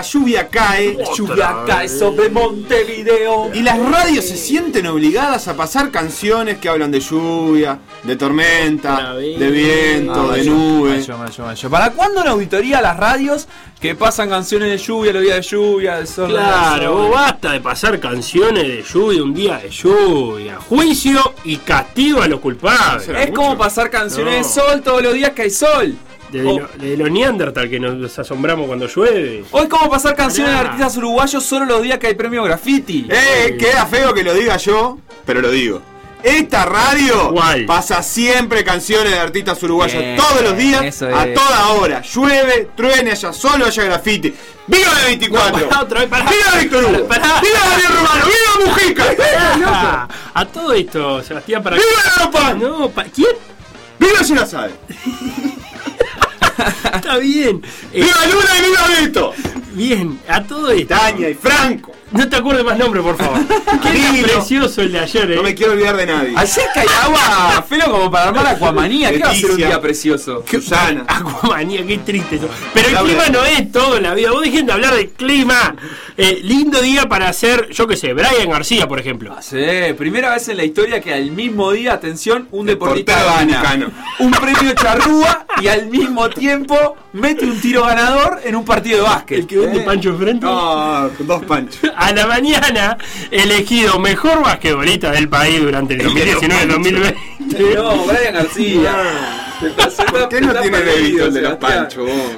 La lluvia cae. Lluvia cae sobre Montevideo. Y las radios se sienten obligadas a pasar canciones que hablan de lluvia, de tormenta, de viento, Ah, de nube. mayo, mayo, mayo. ¿Para cuándo una auditoría a las radios que pasan canciones de lluvia, los días de lluvia, del sol? Claro, vos basta de pasar canciones de lluvia, un día de lluvia, juicio y castigo a los culpables. Es como pasar canciones No. de sol todos los días que hay sol. De, lo- de los Neandertal que nos asombramos cuando llueve. Hoy como pasar canciones de artistas uruguayos solo los días que hay premio graffiti. Eh, queda feo que lo diga yo, pero lo digo. Esta radio pasa siempre canciones de artistas uruguayos Bien, todos los días, a toda hora. Llueve, truene, haya solo, haya grafiti. ¡Viva la 24! No, pará, otra vez, pará. ¡Viva Víctor Hugo! Pará, pará. ¡Viva Daniel Romano! ¡Viva Mujica! A todo esto, Sebastián, para ¡Viva la Lopan! No, pa- ¿quién? ¡Viva Yunasade! Está bien. ¡Viva Luna y viva Beto! bien, a todo esto. Tania y Franco. No te acuerdes más nombre, por favor. Qué precioso el de ayer, eh. No me quiero olvidar de nadie. Ayer cae agua, Felo, como para armar Aquamanía. ¿Qué va a ser un día precioso? Susana. Aquamanía, qué triste eso. Pero el clima no es todo en la vida. Vos dejen de hablar de clima. Eh, lindo día para hacer, yo qué sé, Brian García, por ejemplo. Ah, Sí, primera vez en la historia que al mismo día, atención, un deportista gana un premio charrúa y al mismo tiempo mete un tiro ganador en un partido de básquet. El que vende Eh. Pancho enfrente. No, dos panchos. A la mañana, elegido mejor basquetbolista del país durante el El de los 2019-2020. No, Brian García. ¿Por qué no tiene débito el de los vos?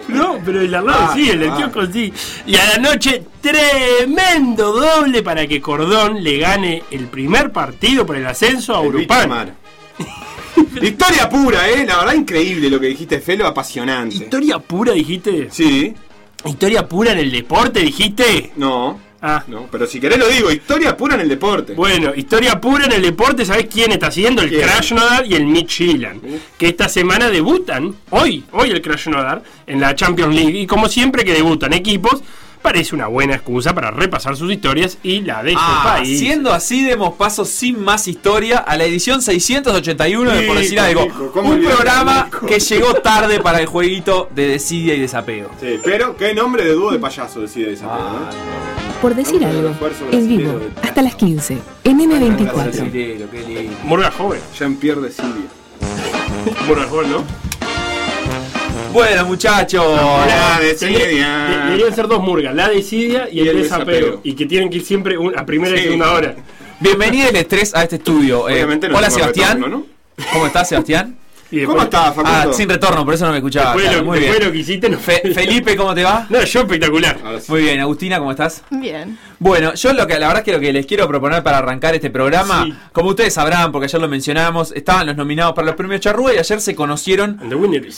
No, pero el lado Ah, sí, el del ah. kiosco sí. Y a la noche, tremendo doble para que Cordón le gane el primer partido por el ascenso a Urupán. Historia pura, eh. La verdad increíble lo que dijiste, Felo, apasionante. Historia pura, dijiste. Sí, Historia pura en el deporte, dijiste. no, Ah. no, pero si querés lo digo, historia pura en el deporte. Bueno, historia pura en el deporte, ¿sabés quién está haciendo? El ¿Quién? Krasnodar y el Midtjylland. Que esta semana debutan, hoy, hoy el Krasnodar, en la Champions League. Y como siempre que debutan equipos, parece una buena excusa para repasar sus historias y la de Ah, país. siendo así, demos paso sin más historia a la edición 681 de Por Decir Algo. Nico, ¿cómo Un programa que llegó tarde para el jueguito de desidia y desapego. Sí, pero qué nombre de dúo de payaso decide esa Ah, Por decir algo, en vivo, hasta las 15, en M24. brasilero, qué lindo. Murga joven. Jean-Pierre de Silvia. Murga joven, ¿no? Bueno, muchachos. Hola, de Tendría- Silvia. de- Deberían ser dos murgas, la decidia y, el, desapego. desapego. Y que tienen que ir siempre un- a primera y segunda hora. Bienvenido el estrés a este estudio. Eh, hola, Sebastián. retorno, ¿no? ¿Cómo estás, Sebastián? Y después- ¿Cómo estás, Facundo? Ah, sin retorno, por eso no me escuchaba. Después, Claro, lo, muy después bien. lo que hiciste no Fe- Felipe, ¿cómo te va? No, yo espectacular. Ahora sí. Muy bien, Agustina, ¿cómo estás? Bien. Bueno, yo lo que la verdad es que lo que les quiero proponer para arrancar este programa, Sí. como ustedes sabrán, porque ayer lo mencionamos, estaban los nominados para los premios Charrúa y ayer se conocieron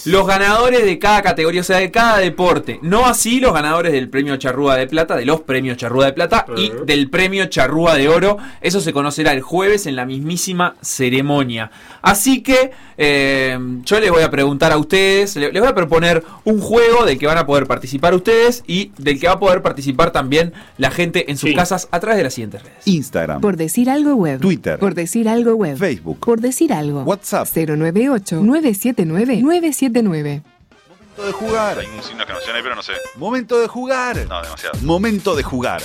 los ganadores de cada categoría, o sea, de cada deporte. No así los ganadores del premio Charrúa de Plata, de los premios Charrúa de Plata y del premio Charrúa de Oro. Eso se conocerá el jueves en la mismísima ceremonia. Así que eh, yo les voy a preguntar a ustedes, le- les voy a proponer un juego del que van a poder participar ustedes y del que va a poder participar también la gente en sus Sí. casas a través de las siguientes redes. Instagram, Por decir algo web. Twitter. Por decir algo web. Facebook, Por decir algo. WhatsApp. 098-979-979. Momento de jugar. Hay un signo que no ahí, pero no sé. Momento de jugar. No, demasiado. Momento de jugar.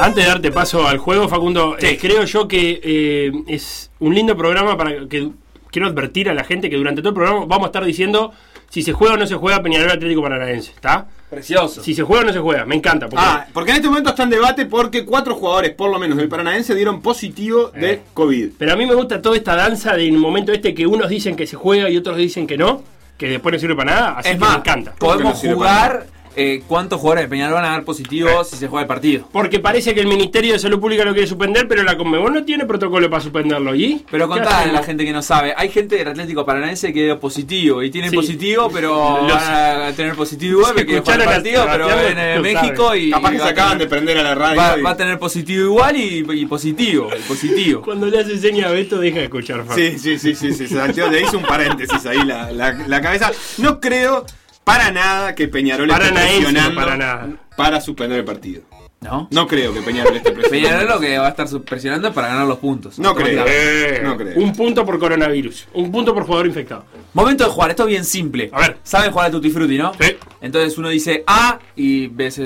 Antes de darte paso al juego, Facundo, eh, creo yo que eh, es un lindo programa para que quiero advertir a la gente que durante todo el programa vamos a estar diciendo si se juega o no se juega Peñarol Atlético Paranaense, ¿está? Precioso. Si se juega o no se juega, me encanta. Porque Ah, porque en este momento está en debate porque cuatro jugadores, por lo menos del Paranaense, dieron positivo de Eh. COVID. Pero a mí me gusta toda esta danza del momento este que unos dicen que se juega y otros dicen que no, que después no sirve para nada, así es que más, me encanta. podemos no jugar eh, cuántos jugadores de Peñarol van a dar positivos si se juega el partido. Porque parece que el Ministerio de Salud Pública lo quiere suspender, pero la Conmebol no tiene protocolo para suspenderlo. ¿Y? Pero ¿Qué contale a la gente que no sabe. Hay gente del Atlético Paranaense que dio positivo y tienen Sí. positivo, pero Los- van a tener positivo igual, porque el partido, pero en eh, México saben. y. Capaz que se acaban de prender a la radio. Va, y- va a tener positivo igual y, y positivo. positivo. Cuando le hace seña a Beto, deja de escuchar, Facu. Sí, sí, sí, sí, sí, Santiago, le hizo un paréntesis ahí la, la, la cabeza. No creo para nada que Peñarol esté Paranaense, presionando para nada. para suspender el partido. ¿No? No creo que Peñarol esté presente. Peñarol lo que va a estar presionando es para ganar los puntos. No creo. Eh, No creo. Un punto por coronavirus. Un punto por jugador infectado. Momento de jugar, esto es bien simple. A ver. Saben jugar a Tutti Frutti, ¿no? Sí. Entonces uno dice A y ves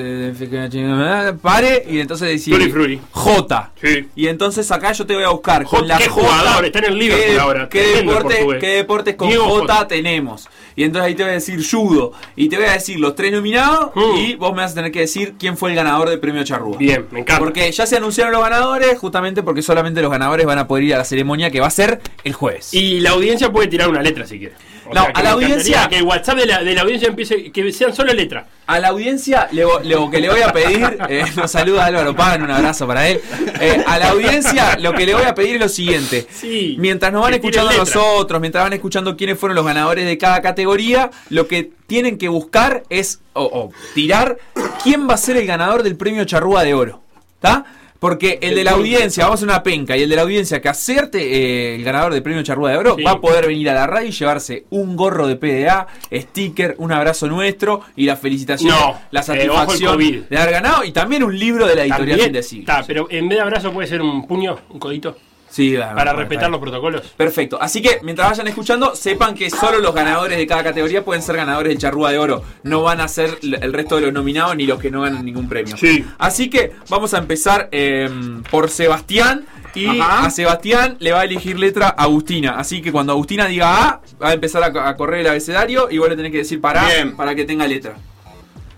pare y entonces dice Tutti Frutti. J. Sí. Y entonces acá yo te voy a buscar J- con la qué J. jugador, está en el Liverpool ¿qué, ahora, ¿qué, deporte. ¿Qué deportes con Diego J, J. tenemos? Y entonces ahí te voy a decir judo. Y te voy a decir los tres nominados Mm. y vos me vas a tener que decir quién fue el ganador del premio Charrúa. Bien, me encanta. Porque ya se anunciaron los ganadores, justamente porque solamente los ganadores van a poder ir a la ceremonia que va a ser el jueves. Y la audiencia puede tirar una letra si quiere. O No, sea, a la audiencia- Que el WhatsApp de la, de la audiencia empiece. Que sean solo letras. A la audiencia le, lo que le voy a pedir, eh, nos saluda Álvaro Pan, un abrazo para él. Eh, a la audiencia lo que le voy a pedir es lo siguiente. Sí. Mientras nos van escuchando nosotros, mientras van escuchando quiénes fueron los ganadores de cada categoría, lo que tienen que buscar es, o, o tirar, quién va a ser el ganador del premio Charrúa de Oro. ¿Está? Porque el de la audiencia, vamos a hacer una penca, y el de la audiencia que acerte eh, el ganador del premio Charrúa de Oro Sí. va a poder venir a la radio y llevarse un gorro de PDA, sticker, un abrazo nuestro y la felicitación, No, la eh, satisfacción de haber ganado y también un libro de la editorial de Siglo. está, pero en vez de abrazo puede ser un puño, un codito. Sí, para bueno, respetar los protocolos. Perfecto. Así que mientras vayan escuchando, sepan que solo los ganadores de cada categoría pueden ser ganadores del Charrúa de Oro. No van a ser el resto de los nominados ni los que no ganan ningún premio. Sí. Así que vamos a empezar eh, por Sebastián. Y Ajá. a Sebastián le va a elegir letra Agustina. Así que cuando Agustina diga A, va a empezar a, a correr el abecedario y vos le tenés que decir para Bien. para que tenga letra.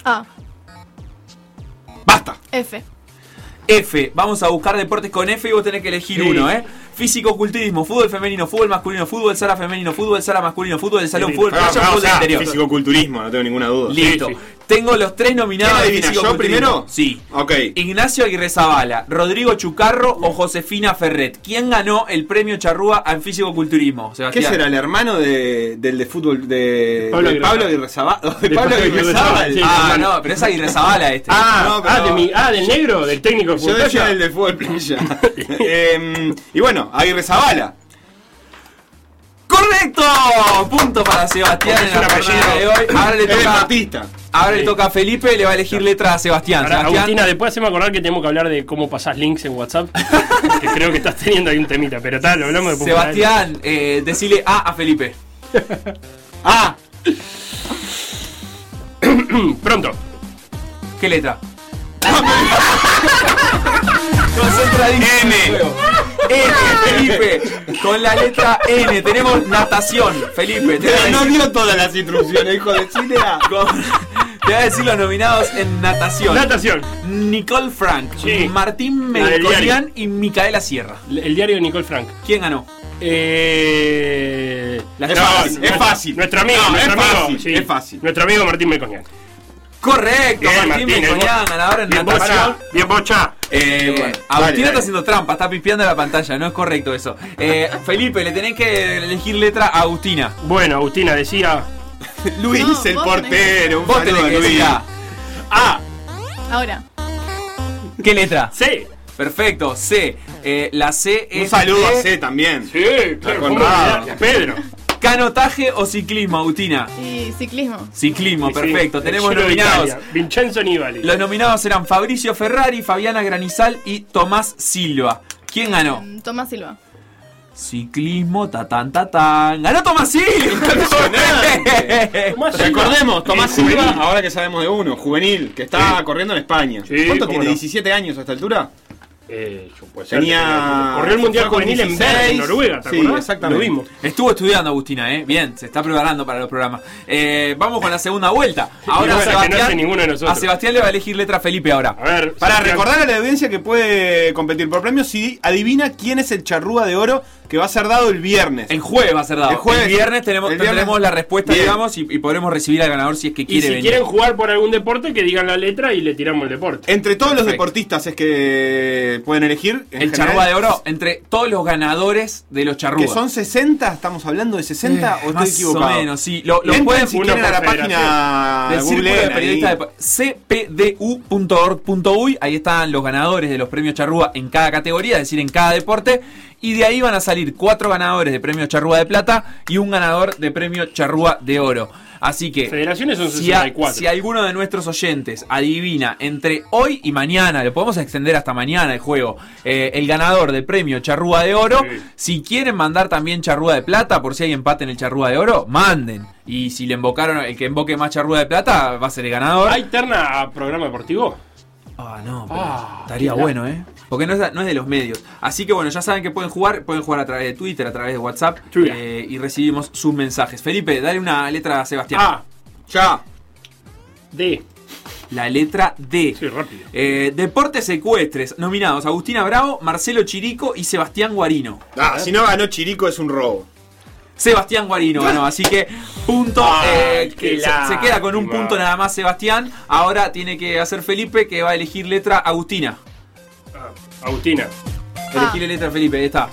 A, Basta. F, F, vamos a buscar deportes con F y vos tenés que elegir Sí. uno, ¿eh? Físico, culturismo, fútbol femenino, fútbol masculino, fútbol sala femenino, fútbol sala masculino, fútbol de salón, Sí, fútbol Ah, playa, ah, o fútbol de interior. fisicoculturismo, no tengo ninguna duda. Listo. Sí. Tengo los tres nominados ¿Quién adivina? ¿Yo primero? Sí. Ok. Ignacio Aguirre Zavala, Rodrigo Chucarro o Josefina Ferret. ¿Quién ganó el premio Charrúa en fisicoculturismo? ¿Qué será el hermano de, del de fútbol de Pablo de Aguirre Pablo? De Pablo sí. Ah, hermano. no, pero es Aguirre Zavala este. Ah, no, pero- ah, de mi- ah, del negro, del técnico de Yo decía el de fútbol playa. Em, y bueno, Aguirre Zabala. ¡Correcto! Punto para Sebastián en la jornada de hoy. Ahora le toca, deportista. ahora le Sí. toca a Felipe, le va a elegir letra a Sebastián. Ahora, Sebastián, Agustina, después haceme acordar que tenemos que hablar de cómo pasás links en WhatsApp. que creo que estás teniendo ahí un temita, pero tal, lo hablamos después. Sebastián, eh, decile A a Felipe. Ah, Pronto. ¿Qué letra? Concentradísimo. N. Felipe. Con la letra N tenemos natación. Felipe, te pero no dio todas las instrucciones, hijo de Chile. te voy a decir los nominados en natación. Natación. Nicole Frank, Sí. Martín Melconian y Micaela Sierra. El diario de Nicole Frank. ¿Quién ganó? Eh, La- Es No, fácil, es fácil. Nuestro amigo, No, nuestro es amigo. fácil, sí. es fácil. Nuestro amigo Martín Melconian. Correcto, Bien, Martín Martín, ganador en Bien natación. bocha. Bien bocha. Eh, Bueno, Agustina dale, dale. está haciendo trampa, está pispiando la pantalla, no es correcto eso. Eh, Felipe, le tenés que elegir letra a Agustina. Bueno, Agustina decía. Luis, No, el vos portero. Un Vos saludo tenés que Luis. A. A. ahora, ¿Qué letra? C. Perfecto, C. Eh, la C es. Un saludo de a C también. Sí, claro. ¿cómo Conrado. Pedro. Canotaje o ciclismo, Agustina. y ciclismo. Ciclismo, Sí, perfecto. Tenemos nominados. Italia. Vincenzo Nibali. Los nominados eran Fabricio Ferrari, Fabiana Granizal y Tomás Silva. ¿Quién ganó? Mm, Tomás Silva. Ciclismo, tatán, tatán. ¡Ganó Tomás Silva! Recordemos, Tomás Silva, juvenil. ahora que sabemos de uno, juvenil, que está Sí. corriendo en España. Sí, ¿Cuánto tiene? no. ¿17 años a esta altura? Eh, yo ser, Tenía. Corrió el Mundial con Juvenil en 16. Bergen, en Noruega, ¿te Sí, exactamente. Lo vimos. Estuvo estudiando Agustina, ¿eh? Bien, se está preparando para los programas. Eh, vamos con la segunda vuelta. Ahora bueno, no hace de a Sebastián le va a elegir letra Felipe ahora. A ver. Para Sebastián. recordar a la audiencia que puede competir por premios si adivina quién es el charrúa de oro que va a ser dado el viernes. El jueves va a ser dado. El jueves. viernes tenemos, El viernes. tendremos la respuesta, Bien. digamos, y, y podremos recibir al ganador si es que Y quiere si venir. quieren jugar por algún deporte, que digan la letra y le tiramos el deporte. Entre todos los deportistas es que pueden elegir. en el general, charrúa de oro entre todos los ganadores de los charrúas. Que son 60, ¿estamos hablando de 60 o estoy más equivocado? o menos, sí. Lo, lo pueden si quieren a la página del Círculo de. Periodistas de cpdu.org.uy. Ahí están los ganadores de los premios Charrúa en cada categoría, es decir, en cada deporte. Y de ahí van a salir cuatro ganadores de premio Charrúa de Plata y un ganador de premio Charrúa de Oro. Así que Federaciones son si, a- 64. si alguno de nuestros oyentes adivina entre hoy y mañana, le podemos extender hasta mañana el juego, eh, el ganador del premio Charrúa de Oro, Sí. si quieren mandar también Charrúa de Plata, por si hay empate en el Charrúa de Oro, manden. Y si le invocaron, el que invoque más Charrúa de Plata va a ser el ganador. ¿Hay terna a programa deportivo? Ah, no, pero Ah, estaría bueno, ¿eh? Porque no es, de- no es de los medios. Así que bueno, ya saben que pueden jugar. Pueden jugar a través de Twitter, a través de WhatsApp. Eh, y recibimos sus mensajes. Felipe, dale una letra a Sebastián. A, Ya. D. La letra D. Sí, rápido. Eh, Deportes Secuestres. Nominados Agustina Bravo, Marcelo Chirico y Sebastián Guarino. Ah, si no ganó Chirico es un robo. Sebastián Guarino ganó, así que punto. Ay, eh, se, se queda con un punto nada más Sebastián. Ahora tiene que hacer Felipe que va a elegir letra Agustina. Ah, Agustina. Elegir letra Felipe, ahí está.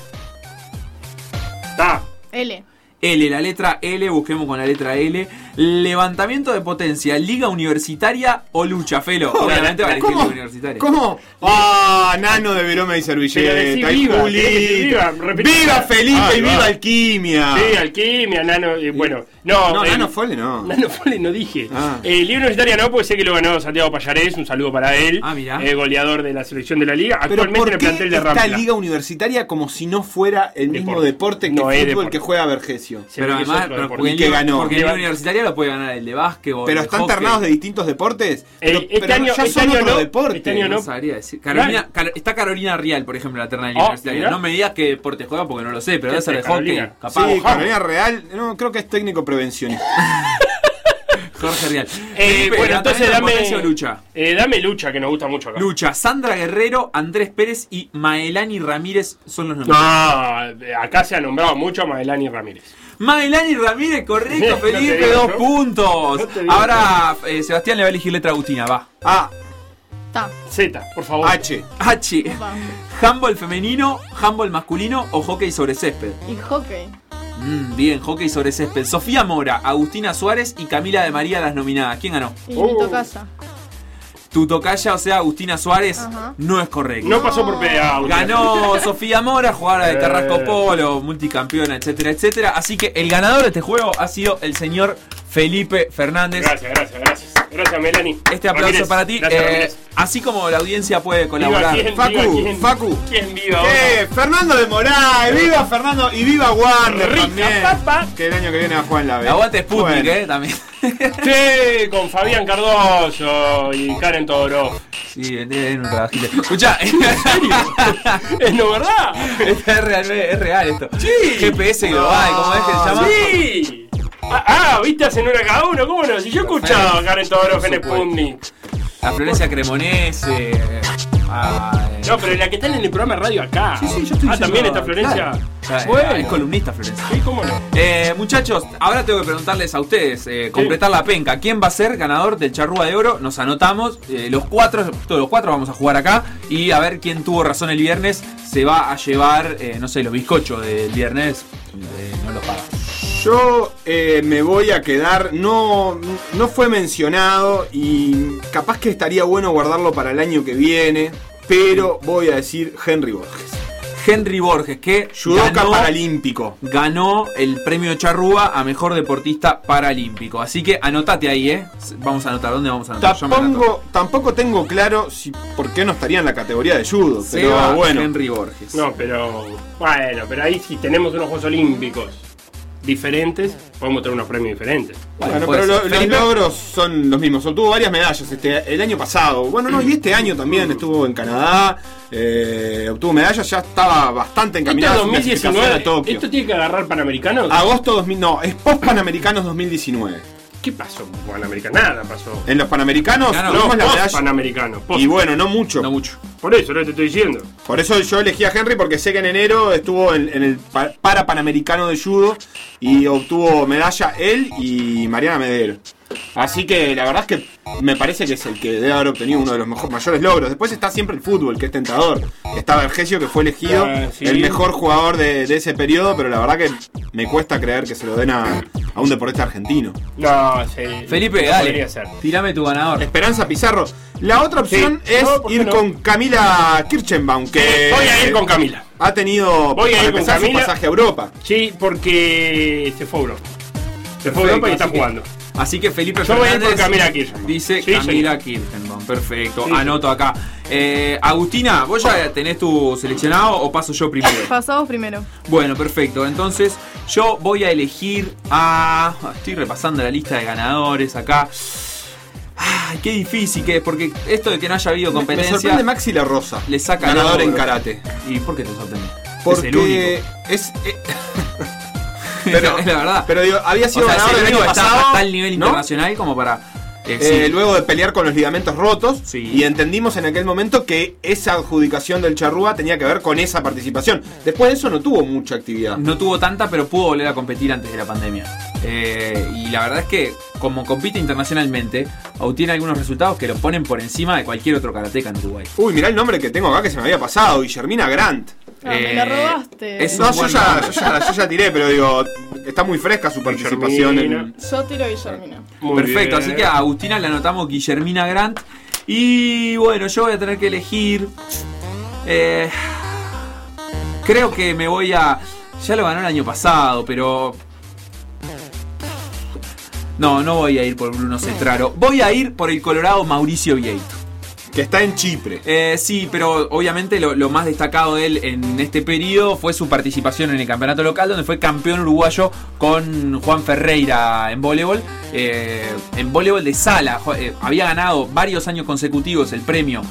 Ta. L. L, la letra L, busquemos con la letra L. Levantamiento de potencia, liga universitaria o lucha, Felo. Obviamente va a elegir liga universitaria. ¿Cómo? Ah, nano de Veroma y servilleta. el viva, viva. ¡Viva Felipe y va. viva Alquimia! Sí, alquimia, nano. eh, bueno, no. No, eh, Nano Fole no. Nano Fole no dije. Ah. Eh, Liga Universitaria no, porque sé que lo ganó Santiago Payarés. Un saludo para él. Ah, mirá. Eh, goleador de la selección de la liga. Pero Actualmente ¿por en el plantel de esta Rampla. liga universitaria como si no fuera el mismo Deporte. deporte que No es fútbol deporte. que juega Vergesio? Pero además, porque, Y que ganó. porque liga universitaria lo puede ganar el de básquetbol. Pero el están hockey. ternados de distintos deportes. Pero, Eh, este pero año- ya este son año otro no, deporte. este año No no. sabría decir. Carolina, Car- está Carolina Real, por ejemplo, en la terna de Ah, universitaria. No me digas qué deporte juega porque no lo sé, pero ¿Qué debe ser de hockey. Carolina? Capaz. Sí, Carolina Real, no, creo que es técnico prevencionista. Jorge Real. Eh, bueno, entonces dame. lucha. eh, dame lucha, que nos gusta mucho acá. Lucha, Sandra Guerrero, Andrés Pérez y Maelani Ramírez son los nombres. No, acá se ha nombrado mucho a Madelani Ramírez. Maelani Ramírez, correcto, Felipe, dos puntos. No te digo Ahora eh, Sebastián le va a elegir letra Agustina, va. A, Ta. Z, por favor. H. H. Opa. Handball femenino, handball masculino o hockey sobre césped. Y hockey. Mm, bien, hockey sobre césped. Sofía Mora, Agustina Suárez y Camila de María las nominadas. ¿Quién ganó? Y Oh. mi tocaya. Tu tocaya, o sea, Agustina Suárez, Ajá. no es correcto. No pasó por PDA. Ganó Sofía Mora, jugadora de Eh. Carrasco Polo, multicampeona, etcétera, etcétera. Así que el ganador de este juego ha sido el señor Felipe Fernández. Gracias, gracias, gracias. Gracias, Melanie. Este aplauso Ramírez, para ti. Gracias, Eh, así como la audiencia puede Viva colaborar. quién, Facu, viva quién, Facu. ¿Quién viva? Eh, Fernando de Moraes, viva Fernando y viva Wander Rica también. papa. Que el año que viene va a jugar en la B. Aguante Sputnik, Bueno. eh, también. Sí, con Fabián Cardoso y Karen Todorov. sí, es un trabajito. Escucha, ¿Es no verdad? es real, es real esto. GPS global, ¿cómo es que se llama? Sí. Ah, ah, viste, hacen una cada uno, ¿cómo no? Si yo he escuchado a Karen Todorov en. Sputnik. A Florencia Cremonese. a, eh, No, pero la que está en el programa de radio acá. Sí, sí, yo estoy Ah, también está Florencia. claro. O sea, Bueno. Es columnista Florencia. Sí, cómo no. Eh, muchachos, ahora tengo que preguntarles a ustedes, eh, completar la penca. ¿Quién va a ser ganador del Charrúa de Oro? Nos anotamos, eh, los cuatro, todos los cuatro vamos a jugar acá y a ver quién tuvo razón el viernes. Se va a llevar, no sé, los bizcochos del viernes. no los paga. Yo eh, me voy a quedar, no, no fue mencionado y capaz que estaría bueno guardarlo para el año que viene, pero voy a decir Henry Borges. Henry Borges, que Judoka ganó, paralímpico. ganó el premio Charrúa a mejor deportista paralímpico. Así que anotate ahí, ¿eh? Vamos a anotar, ¿dónde vamos a anotar? Tampoco, tampoco tengo claro si por qué no estaría en la categoría de judo, pero bueno. Henry Borges. No, pero. Bueno, pero ahí si tenemos unos Juegos Olímpicos diferentes, podemos tener unos premios diferentes. Bueno, pero lo- los logros son los mismos. Obtuvo varias medallas este, el año pasado. Bueno, no, y este año también estuvo en Canadá. eh, obtuvo medallas, ya estaba bastante Esto encaminado es a su clasificación 2019. a Tokio. ¿Esto tiene que agarrar Panamericanos? Agosto 2000, no, es post Panamericanos 2019. ¿Qué pasó con Panamericanos? Nada pasó. En los Panamericanos No, la post medalla. Panamericanos. post. Y bueno, no mucho. No mucho. Por eso lo que te estoy diciendo. Por eso yo elegí a Henry porque sé que en enero estuvo en, en el pa- para Panamericano de Judo y obtuvo medalla él y Mariana Medero. Así que la verdad es que me parece que es el que debe haber obtenido uno de los mejor- mayores logros. Después está siempre el fútbol, que es tentador. Está Vergesio, que fue elegido sí. el mejor jugador de, de ese periodo, pero la verdad que me cuesta creer que se lo den a, a un deportista argentino. No, sí. Felipe, no dale. ser. Tirame tu ganador. Esperanza Pizarro. La otra opción Sí. es No, ¿por qué ir no? con Camila Kirchenbaum, que Voy a ir con Camila. ha tenido Voy a ir con empezar, su Camila. pasaje a Europa. Sí, porque se fue a Europa. Se fue a Europa y está que- jugando. Así que Felipe Yo voy a ir Fernández por Camila Kirchner. dice Sí, Camila Kirchner. Perfecto, Sí, anoto acá. Eh, Agustina, ¿vos ya tenés tu seleccionado o paso yo primero? Pasamos primero. Bueno, perfecto. Entonces, yo voy a elegir a. Estoy repasando la lista de ganadores acá. Ay, qué difícil que es, porque esto de que no haya habido Me competencia. sorprende Maxi La Rosa, Le saca ganador en karate. ¿Y por qué te sorprende? Porque es el único. es, eh, Pero, es la verdad. pero digo, había o sido sea, ganador el el año pasado. a tal nivel ¿no? internacional como para. eh, Eh, sí. luego de pelear con los ligamentos rotos Sí. y entendimos en aquel momento que esa adjudicación del Charrúa tenía que ver con esa participación. Después de eso no tuvo mucha actividad. No tuvo tanta, pero pudo volver a competir antes de la pandemia. Eh, y la verdad es que, como compite internacionalmente, obtiene algunos resultados que lo ponen por encima de cualquier otro karateca en Uruguay. Uy, mirá el nombre que tengo acá que se me había pasado, Guillermina Grant. Ah, me Eh, la robaste. es- No, yo ya, yo, ya, yo ya tiré, pero digo, está muy fresca su participación en... Yo tiro a Guillermina. Muy Perfecto, bien. así que a Agustina le anotamos Guillermina Grant. Y bueno, yo voy a tener que elegir. eh, creo que me voy a. Ya lo ganó el año pasado, pero. No, no voy a ir por Bruno Cetraro. Voy a ir por el Colorado Mauricio Vieito. Que está en Chipre. Eh, sí, pero obviamente lo, lo más destacado de él en este periodo fue su participación en el campeonato local, donde fue campeón uruguayo con Juan Ferreira en voleibol. Eh, en voleibol de sala, eh, había ganado varios años consecutivos el premio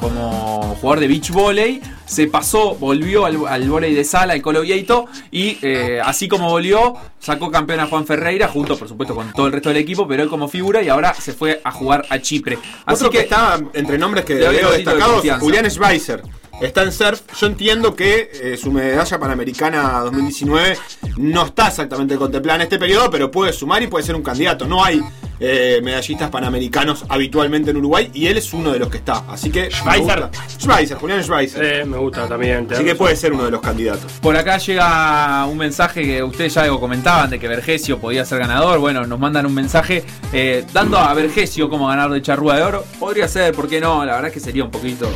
como jugador de beach volley. Se pasó, volvió al, al volley de sala, el Colo Vieito, y así como volvió, sacó campeón a Juan Ferreira, junto por supuesto con todo el resto del equipo, pero él como figura y ahora se fue a jugar a Chipre. Así Otro que, está entre nombres que veo de destacados, confianza. Julián Schweizer. Está en surf. Yo entiendo que eh, su medalla panamericana 2019 no está exactamente contemplada en este periodo, pero puede sumar y puede ser un candidato. No hay eh, medallistas panamericanos habitualmente en Uruguay y él es uno de los que está. Así que. Schweizer. Schweizer, Julián Schweizer. Eh, me gusta también. Así que puede ser uno de los candidatos. Por acá llega un mensaje que ustedes ya algo comentaban de que Vergesio podía ser ganador. Bueno, nos mandan un mensaje eh, dando a Vergesio como ganador de Charrúa de Oro. Podría ser, ¿por qué no? La verdad es que sería un poquito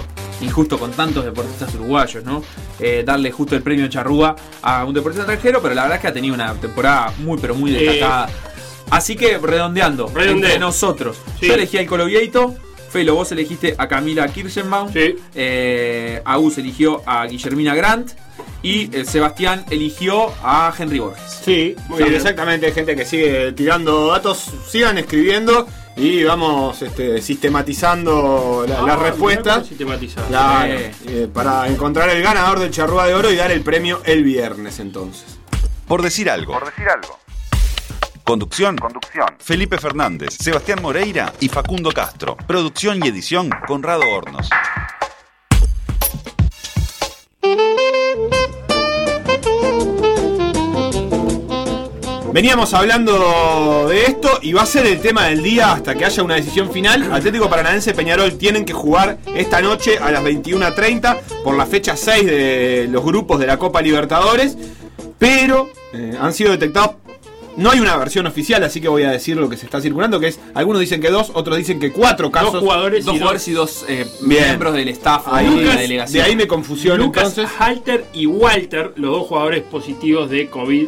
injusto con tantos deportistas uruguayos, ¿no? Eh, darle justo el premio Charrúa a un deportista extranjero, pero la verdad es que ha tenido una temporada muy, pero muy Eh, destacada. Así que redondeando, Redondeo. entre nosotros. Sí. Yo elegí al Colovieito. Felo, vos elegiste a Camila Kirchenbaum. Sí. Eh, Agus eligió a Guillermina Grant. Y eh, Sebastián eligió a Henry Borges. Sí, Muy sí, bien. exactamente. Gente que sigue tirando datos. Sigan escribiendo y vamos este, sistematizando la- Ah, las respuestas. eh, para encontrar el ganador del Charrúa de Oro y dar el premio el viernes entonces. Por decir algo. Por decir algo. Conducción. Conducción. Felipe Fernández, Sebastián Moreira y Facundo Castro. Producción y edición Conrado Hornos. Veníamos hablando de esto y va a ser el tema del día hasta que haya una decisión final. Atlético Paranaense Peñarol tienen que jugar esta noche a las 21.30 por la fecha 6 de los grupos de la Copa Libertadores, pero eh, han sido detectados. No hay una versión oficial, así que voy a decir lo que se está circulando, que es, algunos dicen que dos, otros dicen que cuatro casos. Dos jugadores Dos y jugadores y dos eh, miembros del staff Ahí- de la delegación. de ahí me confusión Lucas entonces. Halter y Walter, los dos jugadores positivos de COVID,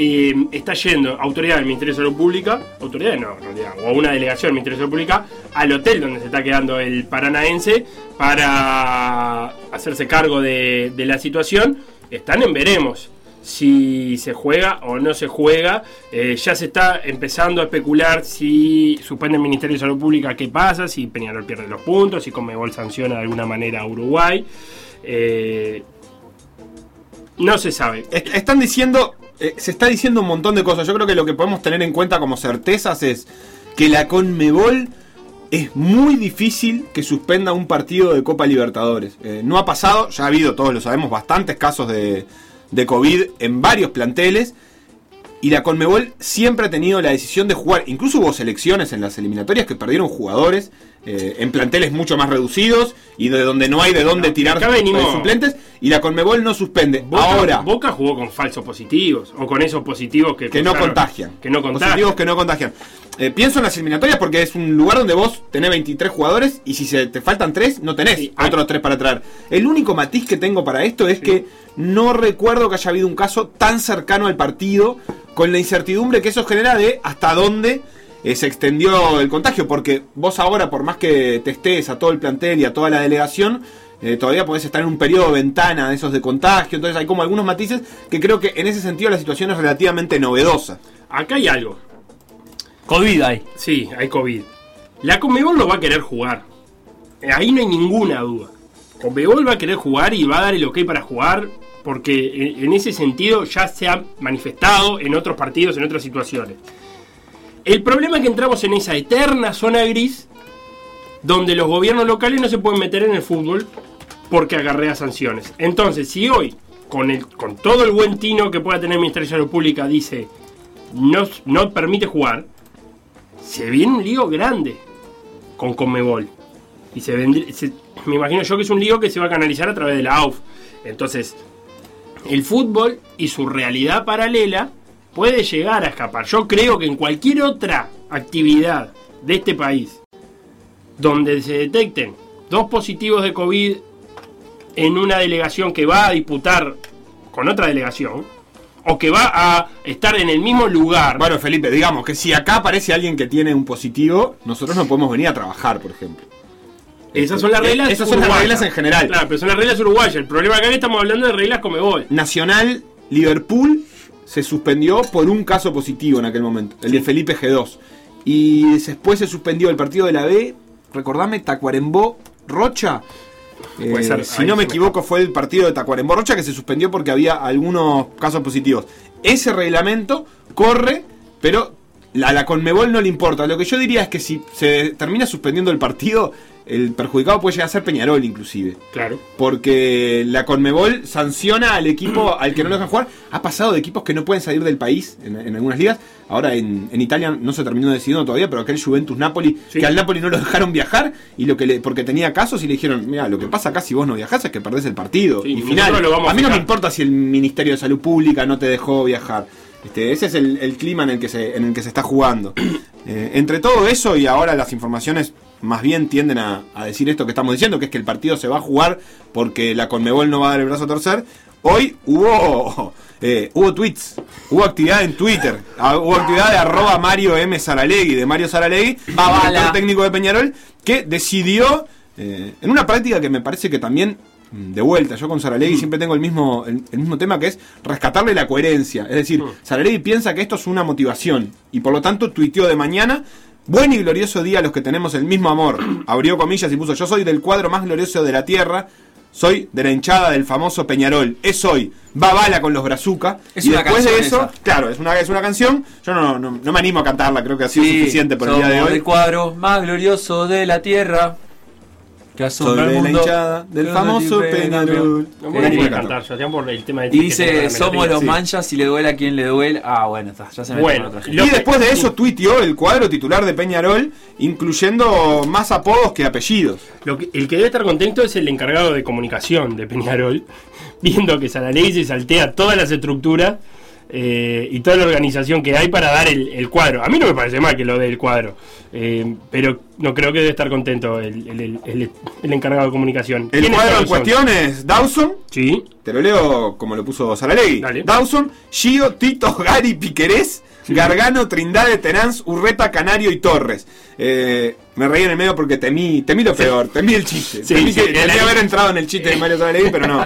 eh, está yendo autoridad del Ministerio de Salud Pública, autoridad no, en realidad, o una delegación del Ministerio de Salud Pública, al hotel donde se está quedando el paranaense para hacerse cargo de, de la situación. Están en veremos si se juega o no se juega. Eh, ya se está empezando a especular si suspende el Ministerio de Salud Pública, qué pasa, si Peñarol pierde los puntos, si Conmebol sanciona de alguna manera a Uruguay. Eh, no se sabe. Est- Están diciendo, eh, se está diciendo un montón de cosas. Yo creo que lo que podemos tener en cuenta como certezas es que la Conmebol es muy difícil que suspenda un partido de Copa Libertadores. No ha pasado, ya ha habido, todos lo sabemos, bastantes casos de, de COVID en varios planteles. Y la Conmebol siempre ha tenido la decisión de jugar. Incluso hubo selecciones en las eliminatorias que perdieron jugadores eh, en planteles mucho más reducidos y de donde no hay de dónde tirar venimos- de suplentes y la Conmebol no suspende. Boca, Ahora, Boca jugó con falsos positivos o con esos positivos que, que no contagian. Que no contagian. Positivos que no contagian. Eh, pienso en las eliminatorias porque es un lugar donde vos tenés 23 jugadores y si se te faltan 3, no tenés Sí, otros 3 para traer. El único matiz que tengo para esto es que no recuerdo que haya habido un caso tan cercano al partido con la incertidumbre que eso genera de hasta dónde eh, se extendió el contagio. Porque vos ahora, por más que testes a todo el plantel y a toda la delegación, eh, todavía podés estar en un periodo de ventana de esos de contagio. Entonces hay como algunos matices que creo que en ese sentido la situación es relativamente novedosa. Acá hay algo. COVID hay. Sí, hay COVID. La Conmebol lo va a querer jugar. Eh, Ahí no hay ninguna duda. Conmebol va a querer jugar y va a dar el ok para jugar porque en en ese sentido ya se ha manifestado en otros partidos, en otras situaciones. El problema es que entramos en esa eterna zona gris donde los gobiernos locales no se pueden meter en el fútbol porque acarrea sanciones. Entonces, si hoy, con, el, con todo el buen tino que pueda tener Salud Pública, dice no, no permite jugar, se viene un lío grande con Conmebol. Y se, vendría- me imagino yo que es un lío que se va a canalizar a través de la AUF. Entonces, el fútbol y su realidad paralela puede llegar a escapar. Yo creo que en cualquier otra actividad de este país donde se detecten dos positivos de COVID en una delegación que va a disputar con otra delegación, o que va a estar en el mismo lugar. Bueno, Felipe, digamos que si acá aparece alguien que tiene un positivo, nosotros no podemos venir a trabajar, por ejemplo. esas son las reglas. Eh, Esas son las reglas en general. Claro, pero son las reglas uruguayas. El problema acá es que estamos hablando de reglas Comebol. Nacional, Liverpool se suspendió por un caso positivo en aquel momento, el de Felipe G2. Y después se suspendió el partido de la B, recordame, Tacuarembó Rocha. Eh, Puede ser, si no me equivoco, fue el partido de Tacuarembó Rocha que se suspendió porque había algunos casos positivos. Ese reglamento corre, pero a la Conmebol no le importa. Lo que yo diría es que si se termina suspendiendo el partido, el perjudicado puede llegar a ser Peñarol, inclusive. Claro. Porque la Conmebol sanciona al equipo al que no lo dejan jugar. Ha pasado de equipos que no pueden salir del país en, en algunas ligas. Ahora en, en Italia no se terminó decidiendo todavía, pero aquel Juventus Napoli, Sí. que al Napoli no lo dejaron viajar y lo que le, porque tenía casos y le dijeron, mira, lo que pasa acá si vos no viajás es que perdés el partido. Sí, y final. a a mí no me importa si el Ministerio de Salud Pública no te dejó viajar. Este, ese es el, el clima en el que se, en el que se está jugando. Eh, entre todo eso y ahora las informaciones más bien tienden a, a decir esto que estamos diciendo, que es que el partido se va a jugar porque la Conmebol no va a dar el brazo a torcer. Hoy hubo eh, hubo tweets, hubo actividad en Twitter, ah, hubo actividad de arroba Mario M. Saralegui, de Mario Saralegui, director técnico de Peñarol, que decidió, eh, en una práctica que me parece que también, mm, de vuelta, yo con Saralegui siempre tengo el mismo, el, el mismo tema que es rescatarle la coherencia. Es decir, Saralegui piensa que esto es una motivación y por lo tanto tuiteó de mañana. Buen y glorioso día a los que tenemos el mismo amor. Abrió comillas y puso: Yo soy del cuadro más glorioso de la tierra. Soy de la hinchada del famoso Peñarol. Es hoy. Va bala con los brazuca. Es y una después de eso, esa. claro, es una, es una canción. Yo no, no, no me animo a cantarla, creo que ha sido Sí, suficiente por el día de hoy. el cuadro más glorioso de la tierra. Que asombra al de la hinchada del famoso Peñarol. Cantar. Sebastián, por el tema de Y dice, somos los sí. manchas y le duele a quien le duele. Ah, bueno, está, ya se me Bueno, otra lo- gente. Y después de eso tuiteó el cuadro titular de Peñarol, incluyendo más apodos que apellidos. Lo que- el que debe estar contento es el encargado de comunicación de Peñarol, viendo que Saralegui se saltea todas las estructuras eh, y toda la organización que hay para dar el, el cuadro. A mí no me parece mal que lo dé el cuadro, eh, pero no creo que debe estar contento el, el- encargado de comunicación. El ¿Quiénes cuadro en cuestión es Dawson, Sí, te lo leo como lo puso Saralegui. Dale. Dawson, Gio, Tito, Gary, Piquerés, Gargano, Trindade, Teranz, Urreta, Canario y Torres. Eh, me reí en el medio porque temí, temí lo peor, temí el chiste. Sí, temí que haber entrado en el chiste de Mario Saralegui, pero no.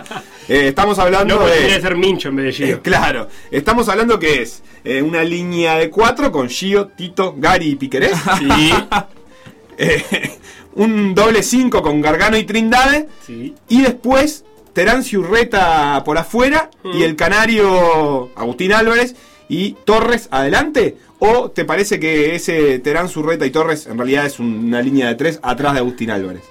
Eh, estamos hablando no de... ser Mincho en vez de Eh, claro, estamos hablando que es eh, una línea de cuatro con Gio, Tito, Gary y Piquerés. Sí, un doble 5 con Gargano y Trindade. sí. Y después Terán Urreta por afuera Mm. y el canario Agustín Álvarez y Torres adelante. ¿O te parece que ese Terán Urreta y Torres en realidad es un- una línea de tres atrás de Agustín Álvarez?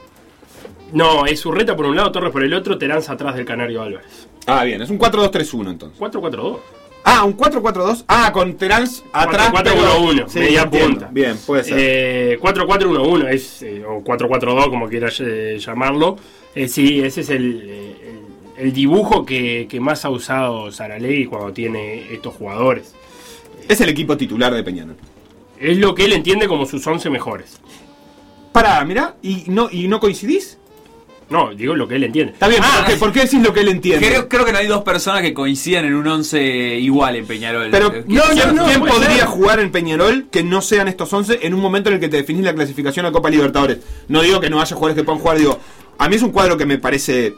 No, es Urreta por un lado, Torres por el otro, Teranza atrás del Canario Álvarez. Ah, bien, es un 4-2-3-1 entonces. 4-4-2. Ah, un 4-4-2. Ah, con Terán atrás. 4-4-1-1, Sí, media punta. Bien, puede ser. Eh, 4-4-1-1 es, eh, o 4-4-2, como quieras eh, llamarlo. Eh, sí, ese es el, eh, el- dibujo que, que más ha usado Saralegui cuando tiene estos jugadores. es el equipo titular de Peñarol. Es lo que él entiende como sus 11 mejores. Pará, mirá, ¿y no, ¿y no coincidís? No, digo lo que él entiende. Está bien, Ah, ¿por, qué, por qué decís lo que él entiende? Creo, creo que no hay dos personas que coincidan en un 11 igual en Peñarol. Pero ¿quién, no, podría ser. jugar en Peñarol que no sean estos 11 en un momento en el que te definís la clasificación a Copa Libertadores? No digo que no haya jugadores que puedan jugar, digo, a mí es un cuadro que me parece